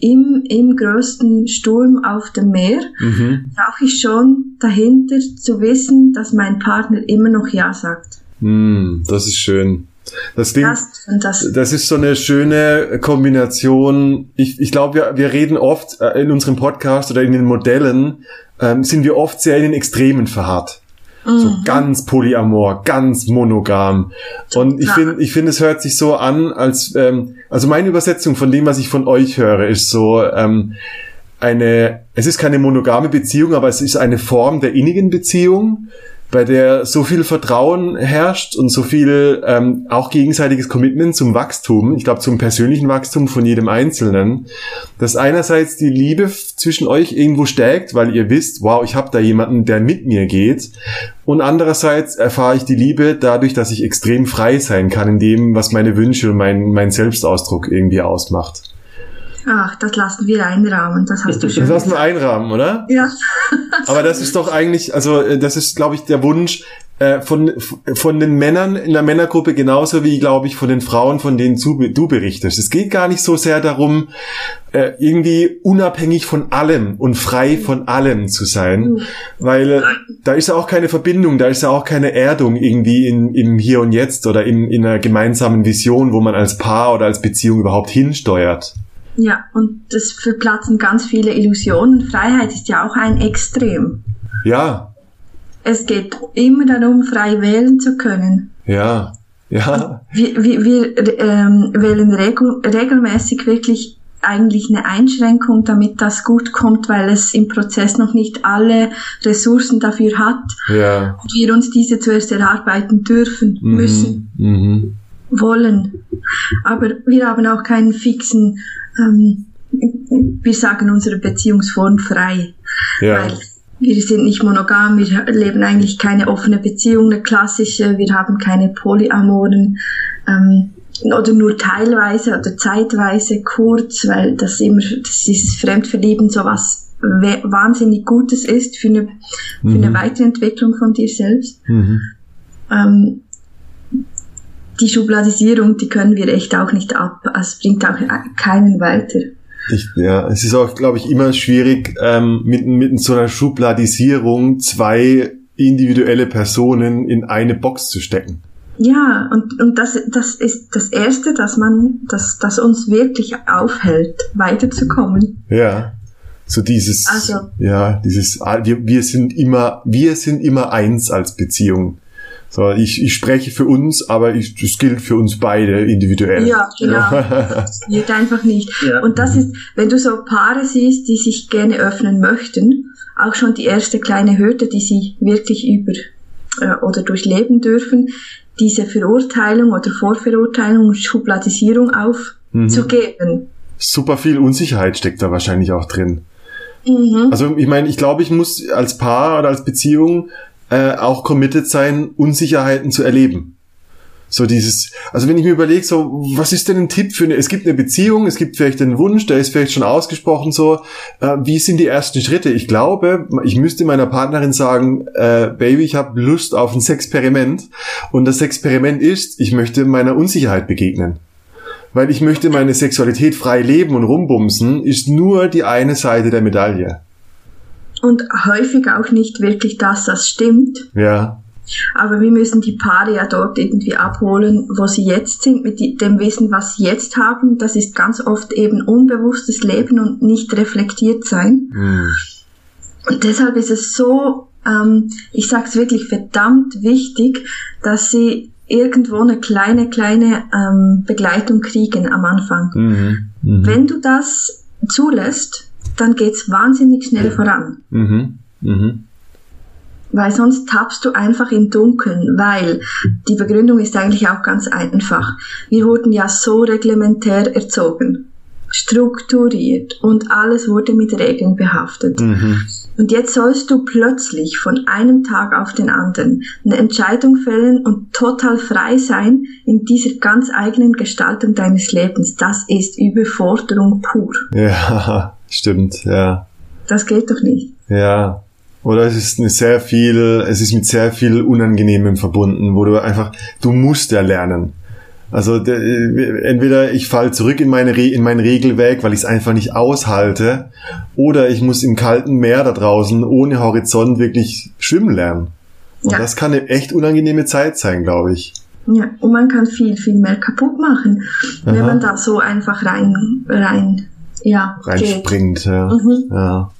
Im, im größten Sturm auf dem Meer mhm. brauche ich schon dahinter zu wissen, dass mein Partner immer noch Ja sagt. Mm, das ist schön. Das, Ding, das, das. das ist so eine schöne Kombination. Ich, ich glaube, wir, wir reden oft äh, in unserem Podcast oder in den Modellen ähm, sind wir oft sehr in den Extremen verharrt. Mhm. So ganz polyamor, ganz monogam. Und ich finde, ich finde, es hört sich so an, als ähm, also meine Übersetzung von dem, was ich von euch höre, ist so ähm, eine. Es ist keine monogame Beziehung, aber es ist eine Form der innigen Beziehung bei der so viel Vertrauen herrscht und so viel ähm, auch gegenseitiges Commitment zum Wachstum, ich glaube zum persönlichen Wachstum von jedem Einzelnen, dass einerseits die Liebe zwischen euch irgendwo stärkt, weil ihr wisst, wow, ich habe da jemanden, der mit mir geht, und andererseits erfahre ich die Liebe dadurch, dass ich extrem frei sein kann in dem, was meine Wünsche und mein, mein Selbstausdruck irgendwie ausmacht. Ach, das lassen wir einrahmen. Das hast du schon. Das lassen wir einrahmen, oder? Ja. Aber das ist doch eigentlich, also äh, das ist, glaube ich, der Wunsch äh, von von den Männern in der Männergruppe genauso wie, glaube ich, von den Frauen, von denen du, berichtest. Es geht gar nicht so sehr darum, äh, irgendwie unabhängig von allem und frei von allem zu sein, weil äh, da ist ja auch keine Verbindung, da ist ja auch keine Erdung irgendwie in, im Hier und Jetzt oder in, in einer gemeinsamen Vision, wo man als Paar oder als Beziehung überhaupt hinsteuert. Ja, und das verplatzen ganz viele Illusionen. Freiheit ist ja auch ein Extrem. Ja. Es geht immer darum, frei wählen zu können. Ja, ja. Wir, wir, wir ähm, wählen regel, regelmäßig wirklich eigentlich eine Einschränkung, damit das gut kommt, weil es im Prozess noch nicht alle Ressourcen dafür hat ja. und wir uns diese zuerst erarbeiten dürfen, mhm. müssen, mhm. wollen. Aber wir haben auch keinen fixen ähm, wir sagen unsere Beziehungsform frei. Ja. Weil wir sind nicht monogam, wir leben eigentlich keine offene Beziehung, eine klassische, wir haben keine Polyamoren ähm, oder nur teilweise oder zeitweise kurz, weil das immer, das ist Fremdverlieben so was wahnsinnig Gutes ist für eine, für mhm. eine Weiterentwicklung von dir selbst. Mhm. Ähm, die Schubladisierung, die können wir echt auch nicht ab. Es bringt auch keinen weiter. Ich, ja, es ist auch, glaube ich, immer schwierig, ähm, mit, mit so einer Schubladisierung zwei individuelle Personen in eine Box zu stecken. Ja, und, und das, das ist das Erste, dass man, dass, das uns wirklich aufhält, weiterzukommen. Ja. So dieses, also, ja, dieses, wir, wir sind immer, wir sind immer eins als Beziehung. So, ich, ich spreche für uns, aber ich, das gilt für uns beide individuell. Ja, genau. das geht einfach nicht. Ja. Und das ist, wenn du so Paare siehst, die sich gerne öffnen möchten, auch schon die erste kleine Hürde, die sie wirklich über äh, oder durchleben dürfen, diese Verurteilung oder Vorverurteilung und Schubladisierung aufzugeben. Mhm. Super viel Unsicherheit steckt da wahrscheinlich auch drin. Mhm. Also ich meine, ich glaube, ich muss als Paar oder als Beziehung äh, auch committed sein, Unsicherheiten zu erleben. So dieses, also wenn ich mir überlege, so, was ist denn ein Tipp für eine, es gibt eine Beziehung, es gibt vielleicht einen Wunsch, der ist vielleicht schon ausgesprochen so, äh, wie sind die ersten Schritte? Ich glaube, ich müsste meiner Partnerin sagen, äh, Baby, ich habe Lust auf ein Experiment und das Experiment ist, ich möchte meiner Unsicherheit begegnen. Weil ich möchte meine Sexualität frei leben und rumbumsen, ist nur die eine Seite der Medaille und häufig auch nicht wirklich das, was stimmt. Ja. Aber wir müssen die Paare ja dort irgendwie abholen, wo sie jetzt sind, mit dem Wissen, was sie jetzt haben. Das ist ganz oft eben unbewusstes Leben und nicht reflektiert sein. Mhm. Und deshalb ist es so ähm, ich sage es wirklich verdammt wichtig, dass sie irgendwo eine kleine, kleine ähm, Begleitung kriegen am Anfang. Mhm. Mhm. Wenn du das zulässt, dann geht's wahnsinnig schnell voran. Mhm. Mhm. Weil sonst tappst du einfach im Dunkeln, weil die Begründung ist eigentlich auch ganz einfach. Wir wurden ja so reglementär erzogen, strukturiert und alles wurde mit Regeln behaftet. Mhm. Und jetzt sollst du plötzlich von einem Tag auf den anderen eine Entscheidung fällen und total frei sein in dieser ganz eigenen Gestaltung deines Lebens. Das ist Überforderung pur. Ja, stimmt, ja. Das geht doch nicht. Ja. Oder es ist eine sehr viel, es ist mit sehr viel Unangenehmem verbunden, wo du einfach, du musst ja lernen. Also entweder ich falle zurück in, meine Re in mein Regelwerk, weil ich es einfach nicht aushalte, oder ich muss im kalten Meer da draußen ohne Horizont wirklich schwimmen lernen. Und ja. das kann eine echt unangenehme Zeit sein, glaube ich. Ja, und man kann viel, viel mehr kaputt machen, Aha. wenn man da so einfach rein, rein, ja, reinspringt. Ja. Mhm. ja.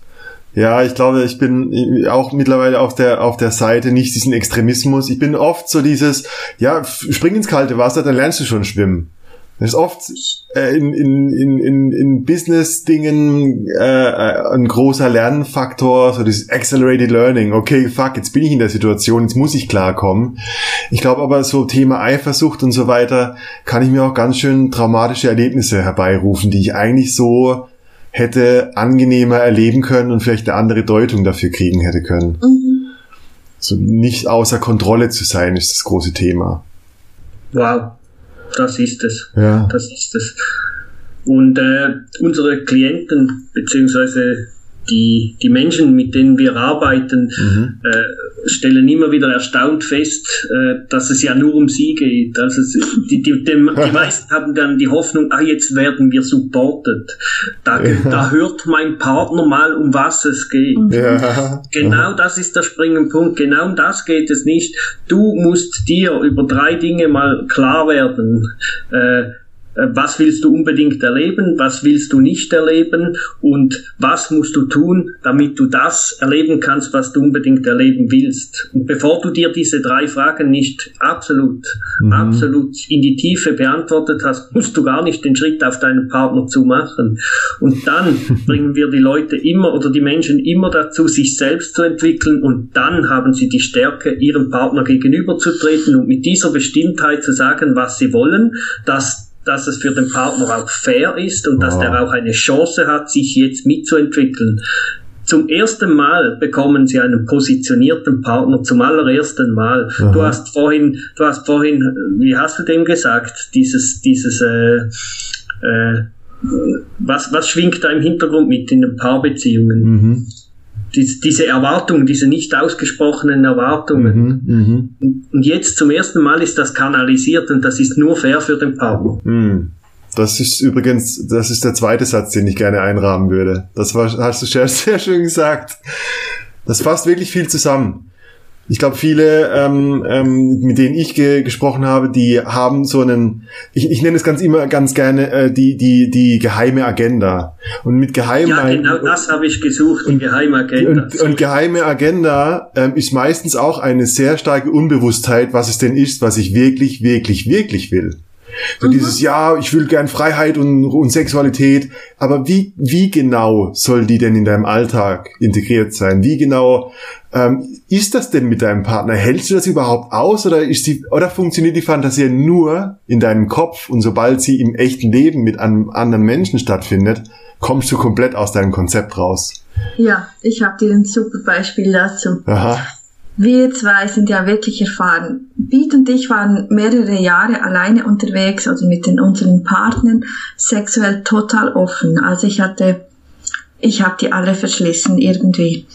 Ja, ich glaube, ich bin auch mittlerweile auf der, auf der Seite nicht diesen Extremismus. Ich bin oft so dieses, ja, spring ins kalte Wasser, dann lernst du schon schwimmen. Das ist oft äh, in, in, in, in, in Business-Dingen äh, ein großer Lernfaktor, so dieses Accelerated Learning. Okay, fuck, jetzt bin ich in der Situation, jetzt muss ich klarkommen. Ich glaube aber, so Thema Eifersucht und so weiter, kann ich mir auch ganz schön traumatische Erlebnisse herbeirufen, die ich eigentlich so hätte angenehmer erleben können und vielleicht eine andere Deutung dafür kriegen hätte können. Mhm. So nicht außer Kontrolle zu sein, ist das große Thema. Wow, das ist es. Ja. Das ist es. Und äh, unsere Klienten beziehungsweise die, die Menschen, mit denen wir arbeiten, mhm. äh, stellen immer wieder erstaunt fest, äh, dass es ja nur um sie geht. Also die, die, dem, die meisten haben dann die Hoffnung, ah, jetzt werden wir supported. Da, ja. da hört mein Partner mal, um was es geht. Ja. Genau das ist der springende Punkt. Genau um das geht es nicht. Du musst dir über drei Dinge mal klar werden. Äh, was willst du unbedingt erleben, was willst du nicht erleben und was musst du tun, damit du das erleben kannst, was du unbedingt erleben willst. Und bevor du dir diese drei Fragen nicht absolut, mhm. absolut in die Tiefe beantwortet hast, musst du gar nicht den Schritt auf deinen Partner zu machen. Und dann bringen wir die Leute immer oder die Menschen immer dazu, sich selbst zu entwickeln und dann haben sie die Stärke, ihrem Partner gegenüberzutreten und mit dieser Bestimmtheit zu sagen, was sie wollen, dass dass es für den Partner auch fair ist und dass der auch eine Chance hat, sich jetzt mitzuentwickeln. Zum ersten Mal bekommen sie einen positionierten Partner, zum allerersten Mal. Aha. Du hast vorhin, du hast vorhin, wie hast du dem gesagt, dieses, dieses, äh, äh, was, was schwingt da im Hintergrund mit in den Paarbeziehungen? Mhm die, diese Erwartungen, diese nicht ausgesprochenen Erwartungen. Mhm, mh. Und jetzt zum ersten Mal ist das kanalisiert und das ist nur fair für den Partner. Mhm. Das ist übrigens, das ist der zweite Satz, den ich gerne einrahmen würde. Das war, hast du sehr, sehr schön gesagt. Das fasst wirklich viel zusammen. Ich glaube, viele, ähm, ähm, mit denen ich ge gesprochen habe, die haben so einen, ich, ich nenne es ganz immer ganz gerne äh, die die die geheime Agenda. Und mit geheim ja, genau das habe ich gesucht, die geheime Agenda. Und, und geheime Agenda ähm, ist meistens auch eine sehr starke Unbewusstheit, was es denn ist, was ich wirklich, wirklich, wirklich will. So mhm. dieses, ja, ich will gern Freiheit und, und Sexualität, aber wie, wie genau soll die denn in deinem Alltag integriert sein? Wie genau ähm, ist das denn mit deinem Partner? Hältst du das überhaupt aus oder ist die, oder funktioniert die Fantasie nur in deinem Kopf und sobald sie im echten Leben mit einem anderen Menschen stattfindet, kommst du komplett aus deinem Konzept raus? Ja, ich habe dir ein super Beispiel dazu. Aha. Wir zwei sind ja wirklich erfahren. Beat und ich waren mehrere Jahre alleine unterwegs, also mit den unseren Partnern, sexuell total offen. Also ich hatte, ich habe die alle verschlissen irgendwie.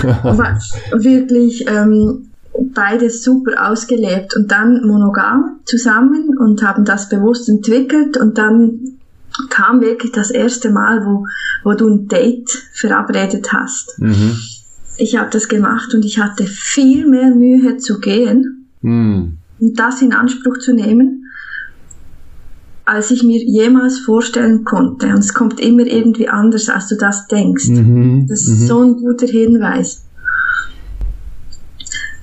War wirklich ähm, beides super ausgelebt und dann monogam zusammen und haben das bewusst entwickelt und dann kam wirklich das erste Mal, wo, wo du ein Date verabredet hast. Mhm ich habe das gemacht und ich hatte viel mehr Mühe zu gehen mm. und das in Anspruch zu nehmen, als ich mir jemals vorstellen konnte. Und es kommt immer irgendwie anders, als du das denkst. -hmm. Das ist -hmm. so ein guter Hinweis.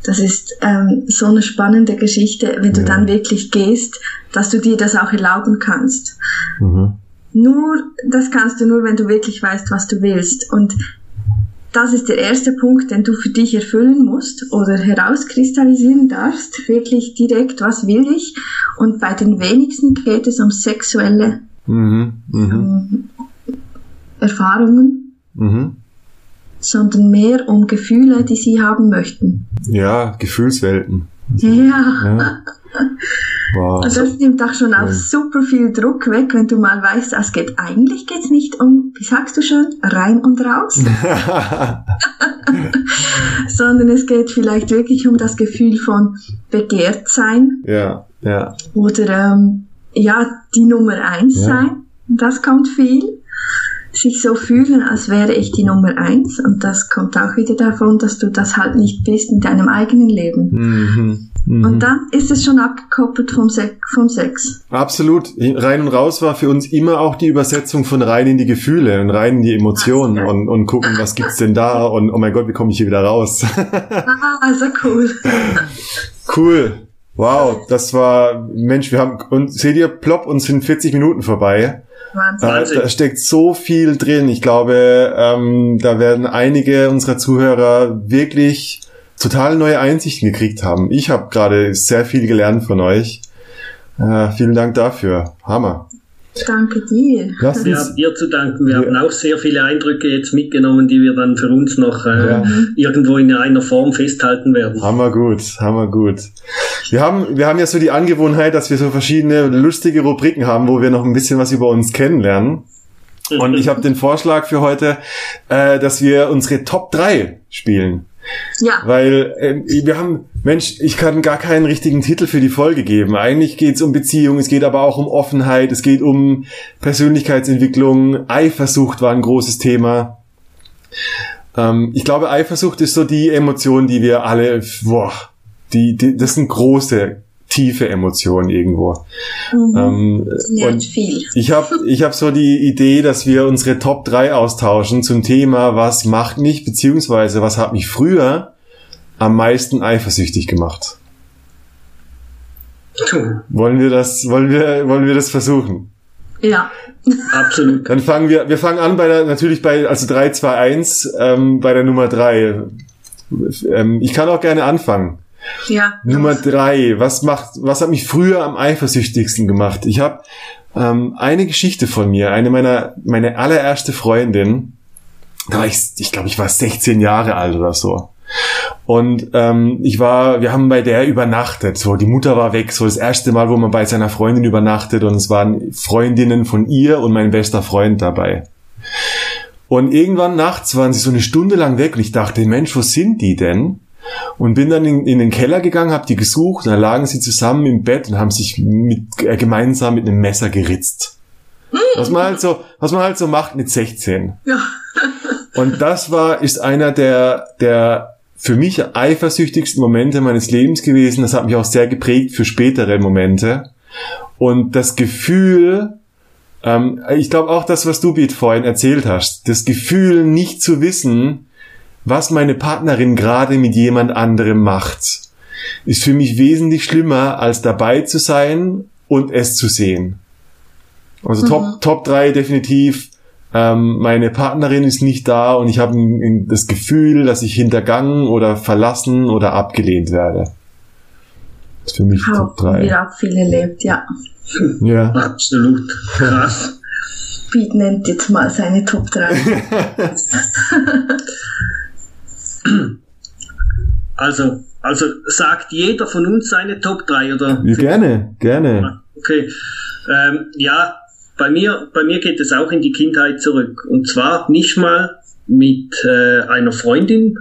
Das ist ähm, so eine spannende Geschichte, wenn du ja. dann wirklich gehst, dass du dir das auch erlauben kannst. Mhm. Nur, das kannst du nur, wenn du wirklich weißt, was du willst. Und das ist der erste Punkt, den du für dich erfüllen musst oder herauskristallisieren darfst. Wirklich direkt, was will ich? Und bei den wenigsten geht es um sexuelle mhm, mh. ähm, Erfahrungen, mhm. sondern mehr um Gefühle, die sie haben möchten. Ja, Gefühlswelten. Ja. ja. Wow. Und das nimmt auch schon auch super viel Druck weg, wenn du mal weißt, es geht, eigentlich geht's nicht um, wie sagst du schon, rein und raus, sondern es geht vielleicht wirklich um das Gefühl von begehrt sein. Ja, ja. Oder, ähm, ja, die Nummer eins ja. sein. Das kommt viel sich so fühlen, als wäre ich die Nummer eins. Und das kommt auch wieder davon, dass du das halt nicht bist in deinem eigenen Leben. Mhm. Mhm. Und dann ist es schon abgekoppelt vom, Se vom Sex. Absolut. Rein und raus war für uns immer auch die Übersetzung von rein in die Gefühle und rein in die Emotionen Ach, und, und gucken, was gibt's denn da und oh mein Gott, wie komme ich hier wieder raus? ah, also cool. cool. Wow, das war, Mensch, wir haben, und seht ihr, plopp, uns sind 40 Minuten vorbei. Wahnsinn. Da, da steckt so viel drin. Ich glaube, ähm, da werden einige unserer Zuhörer wirklich total neue Einsichten gekriegt haben. Ich habe gerade sehr viel gelernt von euch. Äh, vielen Dank dafür. Hammer. Danke dir. Lass wir haben dir zu danken. Wir ja. haben auch sehr viele Eindrücke jetzt mitgenommen, die wir dann für uns noch äh, ja. irgendwo in einer Form festhalten werden. Hammer gut, hammer gut. Wir haben, wir haben ja so die Angewohnheit, dass wir so verschiedene lustige Rubriken haben, wo wir noch ein bisschen was über uns kennenlernen. Und ich habe den Vorschlag für heute, äh, dass wir unsere Top 3 spielen. Ja. Weil äh, wir haben, Mensch, ich kann gar keinen richtigen Titel für die Folge geben. Eigentlich geht es um Beziehung, es geht aber auch um Offenheit, es geht um Persönlichkeitsentwicklung, Eifersucht war ein großes Thema. Ähm, ich glaube, Eifersucht ist so die Emotion, die wir alle, boah, die, die das sind große, tiefe Emotionen irgendwo. Mhm. Ähm, und viel. Ich habe ich hab so die Idee, dass wir unsere Top 3 austauschen zum Thema, was macht mich, beziehungsweise was hat mich früher am meisten eifersüchtig gemacht. Wollen wir das, wollen wir, wollen wir das versuchen? Ja. Absolut. Dann fangen wir, wir fangen an bei der, natürlich bei, also 3, 2, 1, ähm, bei der Nummer 3. Ähm, ich kann auch gerne anfangen. Ja. Nummer drei. Was macht, was hat mich früher am eifersüchtigsten gemacht? Ich habe ähm, eine Geschichte von mir, eine meiner, meine allererste Freundin. Da war ich, ich glaube, ich war 16 Jahre alt oder so. Und ähm, ich war, wir haben bei der übernachtet. So, die Mutter war weg. So das erste Mal, wo man bei seiner Freundin übernachtet und es waren Freundinnen von ihr und mein bester Freund dabei. Und irgendwann nachts waren sie so eine Stunde lang weg und ich dachte, Mensch, wo sind die denn? Und bin dann in, in den Keller gegangen, habe die gesucht, und da lagen sie zusammen im Bett und haben sich mit, äh, gemeinsam mit einem Messer geritzt. Was man halt so, was man halt so macht mit 16. Ja. und das war, ist einer der, der für mich eifersüchtigsten Momente meines Lebens gewesen. Das hat mich auch sehr geprägt für spätere Momente. Und das Gefühl, ähm, ich glaube auch das, was du, Beat, vorhin erzählt hast, das Gefühl, nicht zu wissen, was meine Partnerin gerade mit jemand anderem macht, ist für mich wesentlich schlimmer, als dabei zu sein und es zu sehen. Also mhm. Top, Top 3 definitiv. Ähm, meine Partnerin ist nicht da und ich habe das Gefühl, dass ich hintergangen oder verlassen oder abgelehnt werde. Das ist für mich Top 3. Wie auch viel erlebt, ja. Ja. Absolut. Krass. Pete nennt jetzt mal seine Top 3. Also, also sagt jeder von uns seine Top 3 oder? Ja, gerne, gerne. Ah, okay. Ähm, ja, bei mir, bei mir geht es auch in die Kindheit zurück. Und zwar nicht mal mit äh, einer Freundin,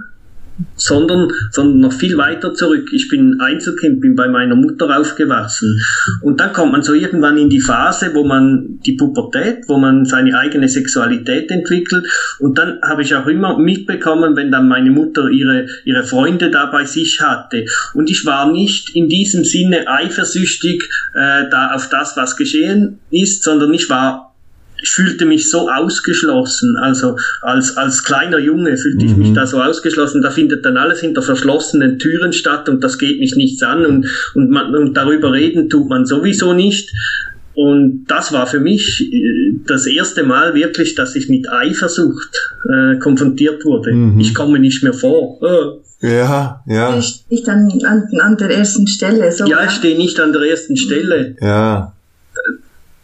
sondern, sondern noch viel weiter zurück. Ich bin Einzelkind, bin bei meiner Mutter aufgewachsen. Und dann kommt man so irgendwann in die Phase, wo man die Pubertät, wo man seine eigene Sexualität entwickelt. Und dann habe ich auch immer mitbekommen, wenn dann meine Mutter ihre, ihre Freunde da bei sich hatte. Und ich war nicht in diesem Sinne eifersüchtig äh, da auf das, was geschehen ist, sondern ich war ich fühlte mich so ausgeschlossen, also als, als kleiner Junge fühlte ich mich mhm. da so ausgeschlossen, da findet dann alles hinter verschlossenen Türen statt und das geht mich nichts an und, und, man, und darüber reden tut man sowieso nicht. Und das war für mich äh, das erste Mal wirklich, dass ich mit Eifersucht äh, konfrontiert wurde. Mhm. Ich komme nicht mehr vor. Oh. Ja, ja. Ich stehe an, an, an der ersten Stelle. So ja, ich stehe nicht an der ersten Stelle. Ja.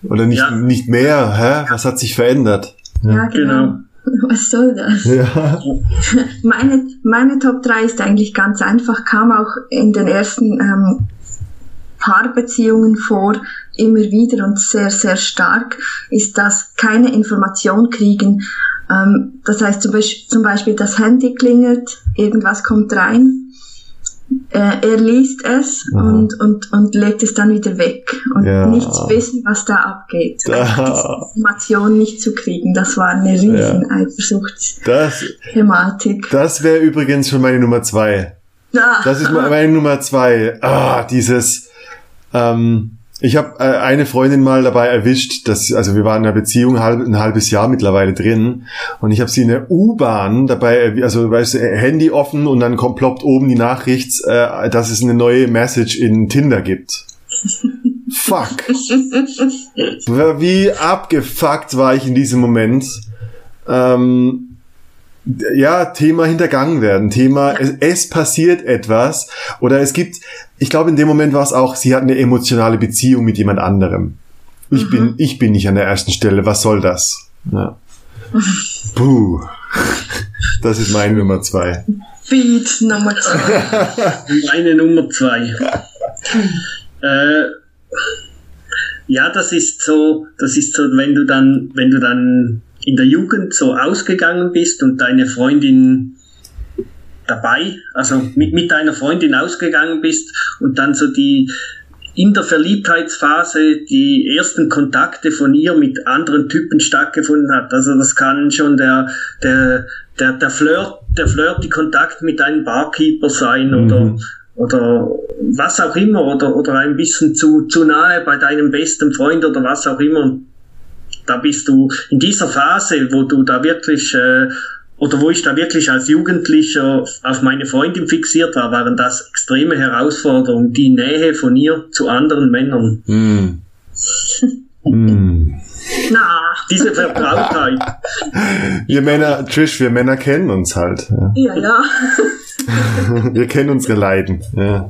Oder nicht, ja. nicht mehr, hä? Was hat sich verändert? Ja, ja genau. genau. Was soll das? Ja. Meine, meine Top 3 ist eigentlich ganz einfach, kam auch in den ersten ähm, Paarbeziehungen vor, immer wieder und sehr, sehr stark, ist das keine Information kriegen. Ähm, das heißt zum Beispiel, zum Beispiel, das Handy klingelt, irgendwas kommt rein, er liest es und, und, und legt es dann wieder weg und ja. nichts wissen, was da abgeht. Da. Also Information nicht zu kriegen, das war eine riesen ja. Eifersuchtsthematik. Das, das wäre übrigens schon meine Nummer zwei. Ah. Das ist meine Nummer zwei. Ah, dieses, ähm, ich habe äh, eine Freundin mal dabei erwischt, dass also wir waren in einer Beziehung halb, ein halbes Jahr mittlerweile drin und ich habe sie in der U-Bahn dabei, also weißt du, Handy offen und dann kommt ploppt oben die Nachricht, äh, dass es eine neue Message in Tinder gibt. Fuck. Wie abgefuckt war ich in diesem Moment. Ähm, ja, Thema hintergangen werden, Thema, es, es, passiert etwas oder es gibt, ich glaube in dem Moment war es auch, sie hat eine emotionale Beziehung mit jemand anderem. Ich mhm. bin, ich bin nicht an der ersten Stelle, was soll das? Ja. Puh. Das ist meine Nummer zwei. Beat Nummer zwei. meine Nummer zwei. äh, ja, das ist so, das ist so, wenn du dann, wenn du dann in der Jugend so ausgegangen bist und deine Freundin dabei, also mit, mit deiner Freundin ausgegangen bist und dann so die in der Verliebtheitsphase die ersten Kontakte von ihr mit anderen Typen stattgefunden hat. Also das kann schon der, der, der, der Flirt, der Flirt, die Kontakt mit einem Barkeeper sein mhm. oder, oder was auch immer oder, oder ein bisschen zu, zu nahe bei deinem besten Freund oder was auch immer da bist du in dieser Phase, wo du da wirklich äh, oder wo ich da wirklich als Jugendlicher auf meine Freundin fixiert war, waren das extreme Herausforderungen, die Nähe von ihr zu anderen Männern. Mm. mm. Na, diese Vertrautheit. Wir Männer, Trish, wir Männer kennen uns halt. Ja, ja. ja. wir kennen unsere Leiden. Ja.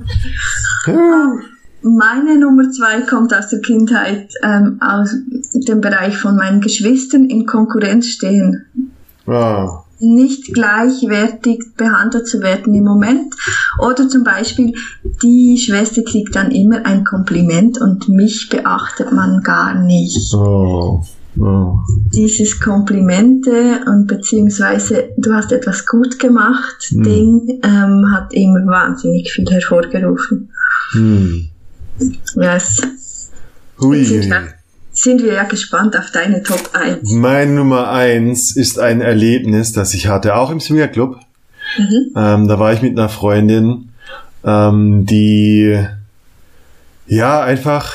Meine Nummer zwei kommt aus der Kindheit, ähm, aus dem Bereich von meinen Geschwistern in Konkurrenz stehen. Ah. Nicht gleichwertig behandelt zu werden im Moment. Oder zum Beispiel, die Schwester kriegt dann immer ein Kompliment und mich beachtet man gar nicht. Oh. Oh. Dieses Komplimente und beziehungsweise du hast etwas gut gemacht, hm. Ding ähm, hat immer wahnsinnig viel hervorgerufen. Hm. Yes. Hui. Wir, sind wir ja gespannt auf deine Top 1. Mein Nummer 1 ist ein Erlebnis, das ich hatte, auch im Swingerclub. Mhm. Ähm, da war ich mit einer Freundin, ähm, die ja einfach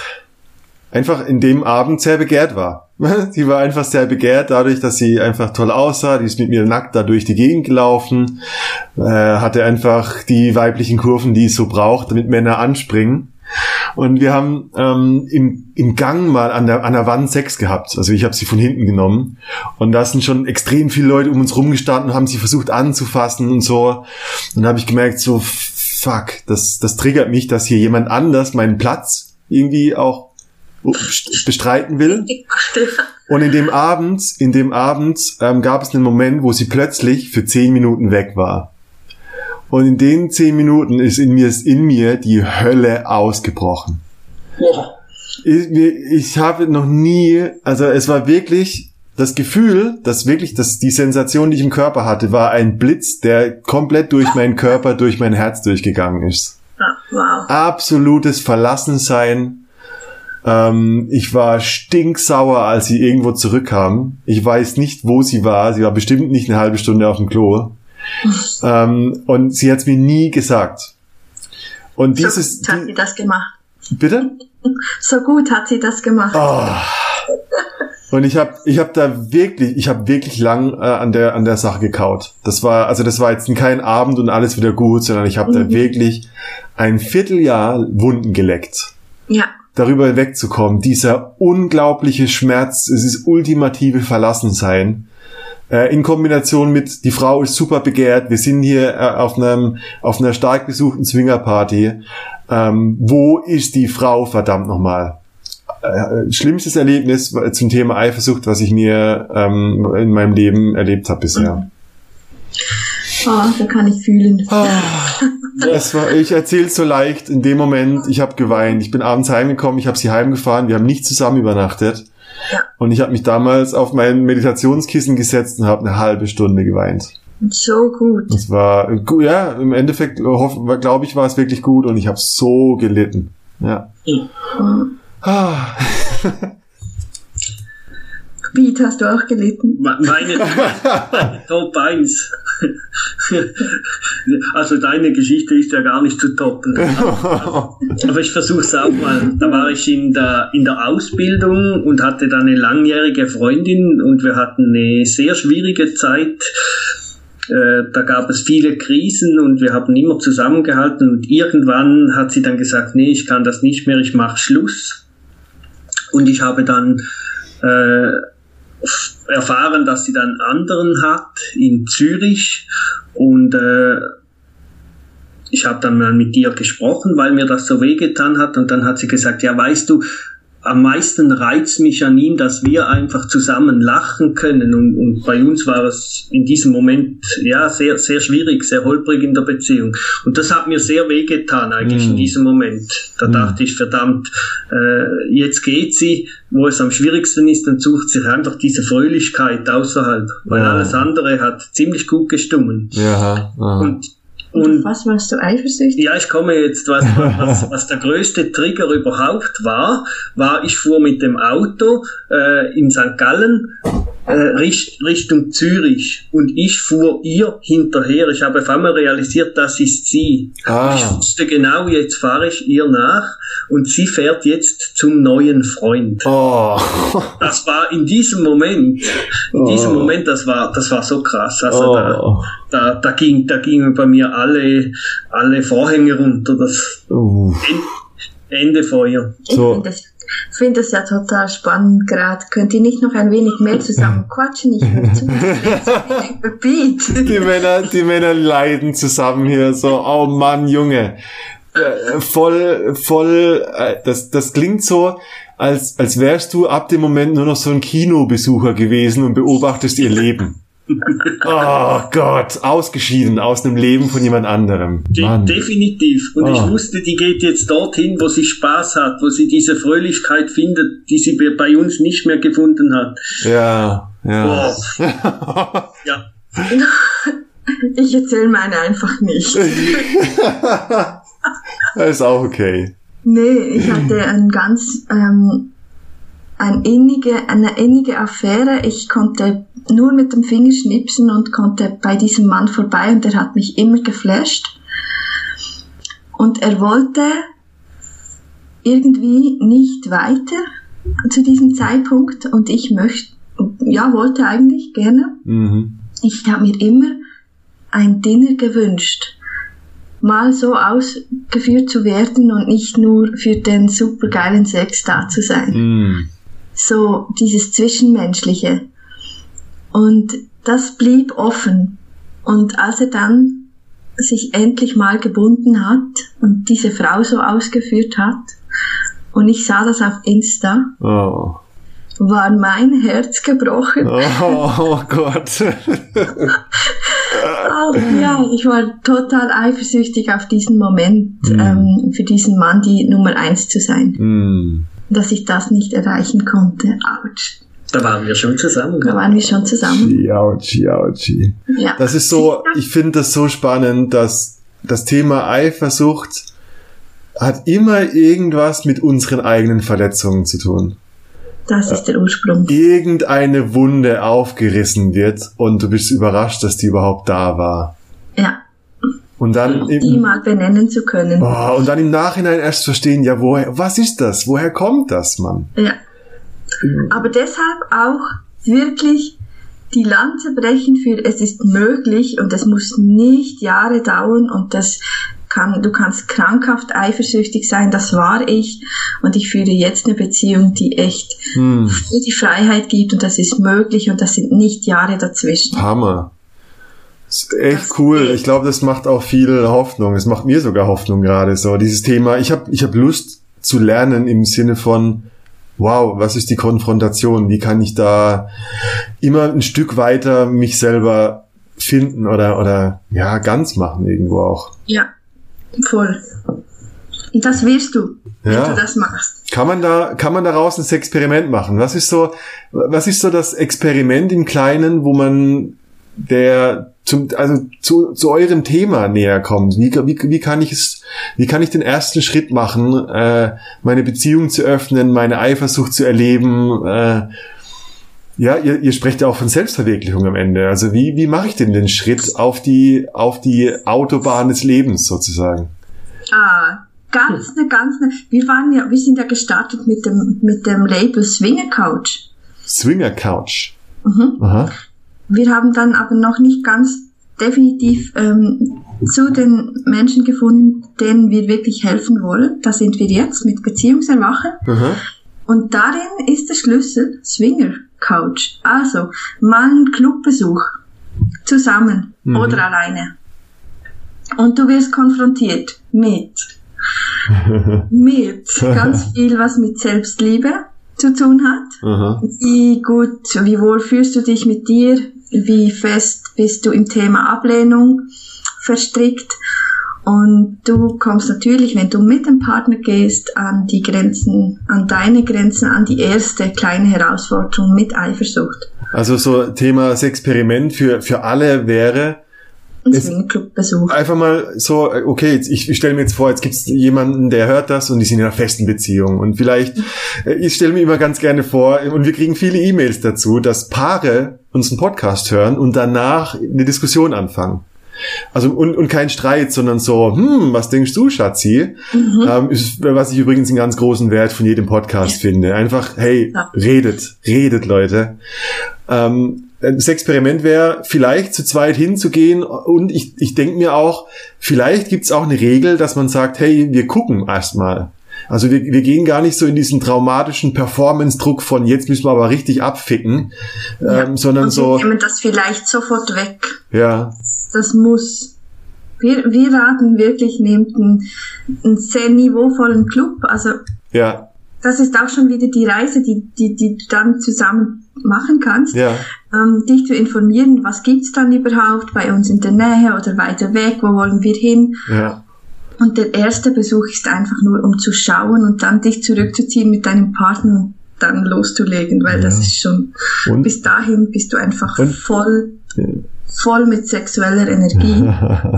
einfach in dem Abend sehr begehrt war. sie war einfach sehr begehrt dadurch, dass sie einfach toll aussah. Die ist mit mir nackt da durch die Gegend gelaufen, äh, hatte einfach die weiblichen Kurven, die es so braucht, damit Männer anspringen. Und wir haben ähm, im, im Gang mal an der, an der Wand Sex gehabt. Also ich habe sie von hinten genommen. Und da sind schon extrem viele Leute um uns rumgestanden und haben sie versucht anzufassen und so. Und dann habe ich gemerkt, so, fuck, das, das triggert mich, dass hier jemand anders meinen Platz irgendwie auch bestreiten will. Und in dem Abend, in dem Abend ähm, gab es einen Moment, wo sie plötzlich für zehn Minuten weg war. Und in den zehn Minuten ist in mir, ist in mir die Hölle ausgebrochen. Ja. Ich, ich habe noch nie, also es war wirklich das Gefühl, dass wirklich, dass die Sensation, die ich im Körper hatte, war ein Blitz, der komplett durch meinen Körper, durch mein Herz durchgegangen ist. Wow. Absolutes Verlassensein. Ähm, ich war stinksauer, als sie irgendwo zurückkam. Ich weiß nicht, wo sie war. Sie war bestimmt nicht eine halbe Stunde auf dem Klo ähm, und sie hat es mir nie gesagt. Und dieses. So gut hat sie das gemacht. Bitte? So gut hat sie das gemacht. Oh. Und ich habe ich hab da wirklich, ich habe wirklich lang äh, an der an der Sache gekaut. Das war also das war jetzt kein Abend und alles wieder gut, sondern ich habe mhm. da wirklich ein Vierteljahr Wunden geleckt. Ja. Darüber wegzukommen, dieser unglaubliche Schmerz, es ist ultimative Verlassensein. Äh, in Kombination mit, die Frau ist super begehrt, wir sind hier äh, auf, einem, auf einer stark besuchten Swingerparty. Ähm, wo ist die Frau, verdammt nochmal? Äh, schlimmstes Erlebnis zum Thema Eifersucht, was ich mir ähm, in meinem Leben erlebt habe bisher. Oh, da kann ich fühlen. Oh, das war, ich erzähle so leicht in dem Moment, ich habe geweint. Ich bin abends heimgekommen, ich habe sie heimgefahren, wir haben nicht zusammen übernachtet. Ja. Und ich habe mich damals auf mein Meditationskissen gesetzt und habe eine halbe Stunde geweint. So gut. Das war, ja, im Endeffekt, glaube ich, war es wirklich gut und ich habe so gelitten. Ja. Mhm. Ah. Beat hast du auch gelitten? Meine, Top 1. also deine Geschichte ist ja gar nicht zu toppen. Aber, aber ich versuche es auch mal. Da war ich in der, in der Ausbildung und hatte da eine langjährige Freundin und wir hatten eine sehr schwierige Zeit. Äh, da gab es viele Krisen und wir haben immer zusammengehalten und irgendwann hat sie dann gesagt, nee, ich kann das nicht mehr, ich mache Schluss. Und ich habe dann äh, erfahren, dass sie dann anderen hat in Zürich. Und äh, ich habe dann mal mit ihr gesprochen, weil mir das so wehgetan hat. Und dann hat sie gesagt, ja weißt du, am meisten reizt mich an ihm, dass wir einfach zusammen lachen können. Und, und bei uns war es in diesem Moment ja sehr, sehr schwierig, sehr holprig in der Beziehung. Und das hat mir sehr wehgetan eigentlich mm. in diesem Moment. Da mm. dachte ich, verdammt, äh, jetzt geht sie, wo es am schwierigsten ist, dann sucht sich einfach diese Fröhlichkeit außerhalb, weil ja. alles andere hat ziemlich gut gestummen. Ja, und und was warst du eifersüchtig? Ja, ich komme jetzt, was, was, was der größte Trigger überhaupt war, war, ich fuhr mit dem Auto äh, in St. Gallen Richtung Zürich und ich fuhr ihr hinterher. Ich habe auf einmal realisiert, das ist sie. Ah. Ich wusste genau, jetzt fahre ich ihr nach und sie fährt jetzt zum neuen Freund. Oh. Das war in diesem Moment, in diesem oh. Moment, das war, das war so krass. Also oh. da, da, da ging, da gingen bei mir alle, alle Vorhänge runter. Das uh. Ende Feuer. So. Ich finde das ja total spannend gerade. Könnt ihr nicht noch ein wenig mehr zusammen quatschen? Ich höre zu. die Männer, die Männer leiden zusammen hier so. Oh Mann, Junge. Äh, voll, voll, äh, das, das klingt so, als, als wärst du ab dem Moment nur noch so ein Kinobesucher gewesen und beobachtest ihr Leben. Oh Gott, ausgeschieden aus dem Leben von jemand anderem. De definitiv. Und oh. ich wusste, die geht jetzt dorthin, wo sie Spaß hat, wo sie diese Fröhlichkeit findet, die sie bei uns nicht mehr gefunden hat. Ja, ja. Oh. ja. Ich erzähle meine einfach nicht. das ist auch okay. Nee, ich hatte ein ganz ähm, ein innige, eine innige Affäre. Ich konnte nur mit dem Finger schnipsen und konnte bei diesem Mann vorbei und er hat mich immer geflasht. Und er wollte irgendwie nicht weiter zu diesem Zeitpunkt und ich möchte, ja, wollte eigentlich gerne. Mhm. Ich habe mir immer ein Dinner gewünscht, mal so ausgeführt zu werden und nicht nur für den supergeilen Sex da zu sein. Mhm so dieses Zwischenmenschliche. Und das blieb offen. Und als er dann sich endlich mal gebunden hat und diese Frau so ausgeführt hat, und ich sah das auf Insta, oh. war mein Herz gebrochen. Oh, oh Gott. Ach, ja, ich war total eifersüchtig auf diesen Moment, mm. ähm, für diesen Mann die Nummer eins zu sein. Mm dass ich das nicht erreichen konnte. Autsch. Da waren wir schon zusammen. Da waren wir schon zusammen. Autschi, autschi. Ja. Das ist so, ich finde das so spannend, dass das Thema Eifersucht hat immer irgendwas mit unseren eigenen Verletzungen zu tun. Das ist der Ursprung. Irgendeine Wunde aufgerissen wird und du bist überrascht, dass die überhaupt da war. Ja. Und dann die mal benennen zu können. Oh, und dann im Nachhinein erst verstehen, ja, woher, was ist das? Woher kommt das, Mann? Ja. Aber deshalb auch wirklich die Lanze brechen für es ist möglich und es muss nicht Jahre dauern und das kann, du kannst krankhaft eifersüchtig sein, das war ich und ich führe jetzt eine Beziehung, die echt hm. die Freiheit gibt und das ist möglich und das sind nicht Jahre dazwischen. Hammer. Das ist echt das cool. Ich glaube, das macht auch viel Hoffnung. Es macht mir sogar Hoffnung gerade so. Dieses Thema, ich habe ich hab Lust zu lernen im Sinne von, wow, was ist die Konfrontation? Wie kann ich da immer ein Stück weiter mich selber finden oder, oder ja, ganz machen irgendwo auch? Ja, voll. Und das wirst du, wenn ja. du das machst. Kann man da, kann man daraus ein Experiment machen? Was ist so, was ist so das Experiment im Kleinen, wo man der zum, also zu, zu eurem Thema näher kommt. Wie, wie, wie kann ich es, wie kann ich den ersten Schritt machen, äh, meine Beziehung zu öffnen, meine Eifersucht zu erleben? Äh, ja, ihr, ihr sprecht ja auch von Selbstverwirklichung am Ende. Also wie, wie mache ich denn den Schritt auf die, auf die Autobahn des Lebens sozusagen? Ah, ganz eine, ganz eine, wir waren ja, wir sind ja gestartet mit dem, mit dem Label Swinger Couch. Swinger Couch. Mhm. Aha. Wir haben dann aber noch nicht ganz definitiv ähm, zu den Menschen gefunden, denen wir wirklich helfen wollen. Da sind wir jetzt mit Beziehungserwachen. Mhm. Und darin ist der Schlüssel Swinger Couch. Also mal ein Clubbesuch zusammen mhm. oder alleine. Und du wirst konfrontiert mit mit ganz viel, was mit Selbstliebe zu tun hat. Aha. Wie gut, wie wohl fühlst du dich mit dir? Wie fest bist du im Thema Ablehnung verstrickt. Und du kommst natürlich, wenn du mit dem Partner gehst, an die Grenzen, an deine Grenzen, an die erste kleine Herausforderung mit Eifersucht. Also so Thema das Experiment für, für alle wäre, Swingclub-Besuch. Einfach mal so, okay, jetzt, ich, ich stelle mir jetzt vor, jetzt gibt es jemanden, der hört das und die sind in einer festen Beziehung. Und vielleicht, äh, ich stelle mir immer ganz gerne vor, und wir kriegen viele E-Mails dazu, dass Paare unseren Podcast hören und danach eine Diskussion anfangen. Also und, und kein Streit, sondern so, hm, was denkst du, Schatzi? Mhm. Ähm, ist, was ich übrigens einen ganz großen Wert von jedem Podcast finde. Einfach, hey, ja. redet, redet, Leute. Ähm, das Experiment wäre, vielleicht zu zweit hinzugehen und ich, ich denke mir auch, vielleicht gibt's auch eine Regel, dass man sagt, hey, wir gucken erstmal. Also wir, wir gehen gar nicht so in diesen traumatischen Performance-Druck von jetzt müssen wir aber richtig abficken, ja. ähm, sondern und so. Wir nehmen das vielleicht sofort weg. Ja. Das muss. Wir, wir raten wirklich, nehmt einen, einen sehr niveauvollen Club. Also ja. das ist auch schon wieder die Reise, die, die, die dann zusammen machen kannst. Ja. Ähm, dich zu informieren, was gibt's dann überhaupt bei uns in der Nähe oder weiter weg, wo wollen wir hin. Ja. Und der erste Besuch ist einfach nur, um zu schauen und dann dich zurückzuziehen mit deinem Partner und dann loszulegen, weil ja. das ist schon, und? bis dahin bist du einfach und? voll, voll mit sexueller Energie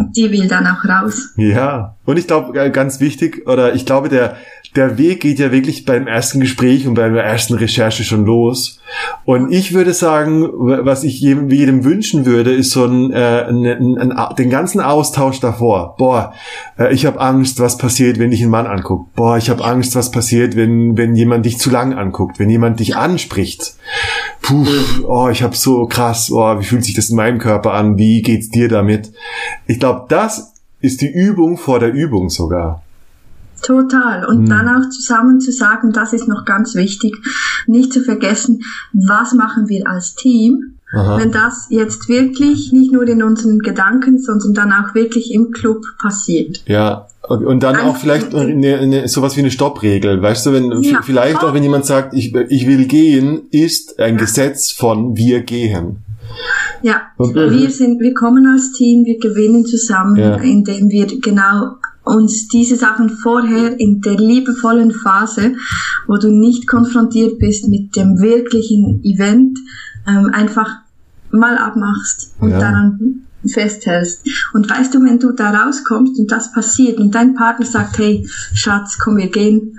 die will dann auch raus. Ja, und ich glaube, äh, ganz wichtig, oder ich glaube, der, der Weg geht ja wirklich beim ersten Gespräch und bei der ersten Recherche schon los. Und ich würde sagen, was ich jedem, jedem wünschen würde, ist so ein, äh, ein, ein, ein, den ganzen Austausch davor. Boah, äh, ich habe Angst, was passiert, wenn dich ein Mann anguckt. Boah, ich habe Angst, was passiert, wenn, wenn jemand dich zu lang anguckt, wenn jemand dich anspricht. Puh, oh, ich habe so krass, oh, wie fühlt sich das in meinem Körper an? Wie geht's dir damit? Ich glaube, das ist die Übung vor der Übung sogar. Total. Und mhm. dann auch zusammen zu sagen, das ist noch ganz wichtig, nicht zu vergessen, was machen wir als Team, Aha. wenn das jetzt wirklich nicht nur in unseren Gedanken, sondern dann auch wirklich im Club passiert. Ja, und dann auch vielleicht eine, eine, sowas wie eine Stoppregel, weißt du, wenn ja. vielleicht auch wenn jemand sagt, ich, ich will gehen, ist ein ja. Gesetz von wir gehen. Ja, und, wir sind, wir kommen als Team, wir gewinnen zusammen, ja. indem wir genau uns diese Sachen vorher in der liebevollen Phase, wo du nicht konfrontiert bist mit dem wirklichen Event, ähm, einfach mal abmachst und ja. daran festhältst. Und weißt du, wenn du da rauskommst und das passiert und dein Partner sagt, hey, Schatz, komm, wir gehen,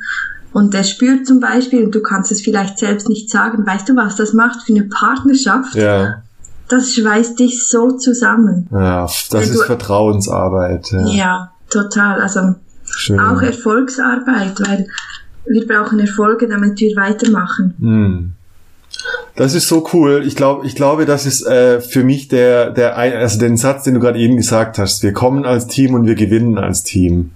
und der spürt zum Beispiel, und du kannst es vielleicht selbst nicht sagen, weißt du, was das macht für eine Partnerschaft? Ja. Das schweißt dich so zusammen. Ja, das wenn ist du, Vertrauensarbeit. Ja. ja total. Also Schön. auch Erfolgsarbeit, weil wir brauchen Erfolge, damit wir weitermachen. Hm. Das ist so cool. Ich glaube, ich glaube, das ist äh, für mich der, der, also den Satz, den du gerade eben gesagt hast. Wir kommen als Team und wir gewinnen als Team.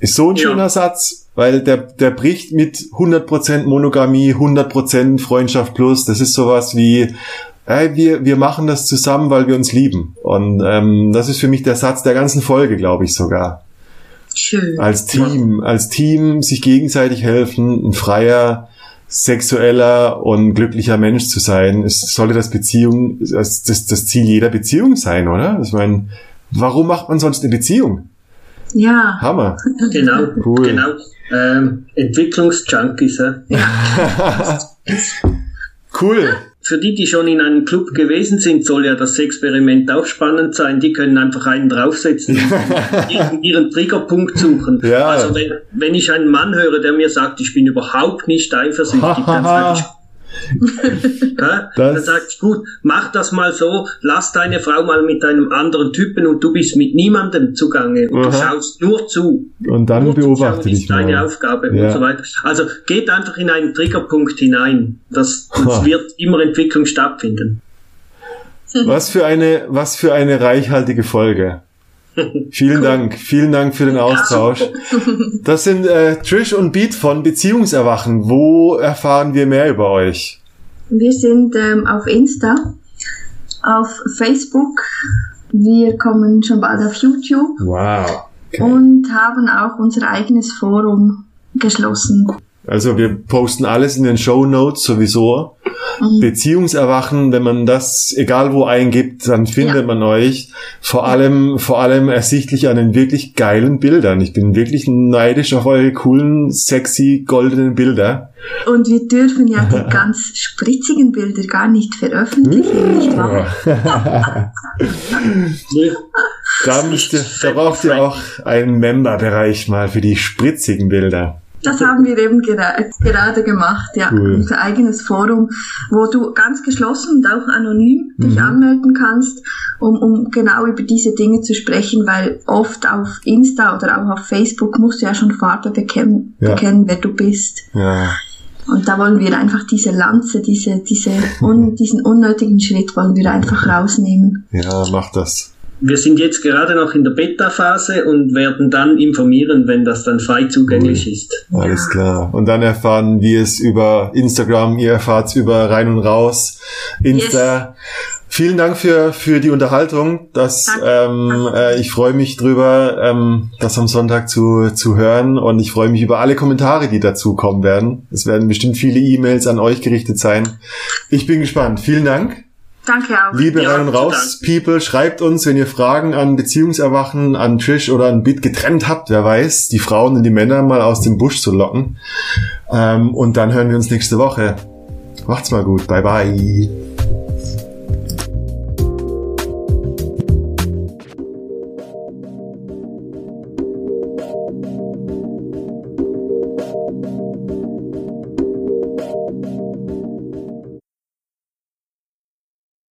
Ist so ein ja. schöner Satz, weil der, der bricht mit 100% Monogamie, 100% Freundschaft plus. Das ist sowas wie, hey, wir, wir machen das zusammen, weil wir uns lieben. Und ähm, das ist für mich der Satz der ganzen Folge, glaube ich sogar. Schön. Als Team, als Team sich gegenseitig helfen, ein freier, sexueller und glücklicher Mensch zu sein. Es sollte das Beziehung, das, das, das Ziel jeder Beziehung sein, oder? Ich meine, warum macht man sonst eine Beziehung? Ja. Hammer. Genau. Cool. Genau. Ähm, Entwicklungsjunkies. Ja. cool für die, die schon in einem Club gewesen sind, soll ja das Experiment auch spannend sein. Die können einfach einen draufsetzen und ihren Triggerpunkt suchen. Ja. Also wenn, wenn ich einen Mann höre, der mir sagt, ich bin überhaupt nicht eifersüchtig, dann sage ich, ja, dann sagt ich, gut, mach das mal so, lass deine Frau mal mit einem anderen Typen und du bist mit niemandem zugange und Aha. du schaust nur zu. Und dann nur beobachte dich mal. deine Aufgabe ja. und so weiter. Also geht einfach in einen Triggerpunkt hinein. Das, das wird immer Entwicklung stattfinden. Was für eine, was für eine reichhaltige Folge. Vielen. Dank, vielen Dank für den Austausch. Das sind äh, Trish und Beat von Beziehungserwachen. Wo erfahren wir mehr über euch? Wir sind ähm, auf Insta, auf Facebook. Wir kommen schon bald auf YouTube. Wow. Okay. Und haben auch unser eigenes Forum geschlossen. Also wir posten alles in den Show Notes sowieso. Mhm. Beziehungserwachen, wenn man das egal wo eingibt, dann findet ja. man euch. Vor allem, vor allem ersichtlich an den wirklich geilen Bildern. Ich bin wirklich neidisch auf eure coolen, sexy, goldenen Bilder. Und wir dürfen ja die ganz spritzigen Bilder gar nicht veröffentlichen, nicht wahr? da, müsst ihr, da braucht ihr auch einen Member-Bereich mal für die spritzigen Bilder. Das haben wir eben gera gerade gemacht, ja. Cool. Unser eigenes Forum, wo du ganz geschlossen und auch anonym dich mhm. anmelden kannst, um, um genau über diese Dinge zu sprechen, weil oft auf Insta oder auch auf Facebook musst du ja schon Farbe bekennen, ja. bekennen wer du bist. Ja. Und da wollen wir einfach diese Lanze, diese, diese un, diesen unnötigen Schritt wollen wir einfach rausnehmen. Ja, mach das wir sind jetzt gerade noch in der Beta-Phase und werden dann informieren, wenn das dann frei zugänglich cool. ist. Alles klar. Und dann erfahren wir es über Instagram, ihr erfahrt es über rein und raus, Insta. Yes. Vielen Dank für, für die Unterhaltung. Das, ähm, äh, ich freue mich drüber, ähm, das am Sonntag zu, zu hören und ich freue mich über alle Kommentare, die dazu kommen werden. Es werden bestimmt viele E-Mails an euch gerichtet sein. Ich bin gespannt. Vielen Dank. Danke auch. Liebe ja, rein und raus, Dank. People, schreibt uns, wenn ihr Fragen an Beziehungserwachen, an Trish oder an Bit getrennt habt, wer weiß, die Frauen und die Männer mal aus dem Busch zu locken. Ähm, und dann hören wir uns nächste Woche. Macht's mal gut. Bye bye.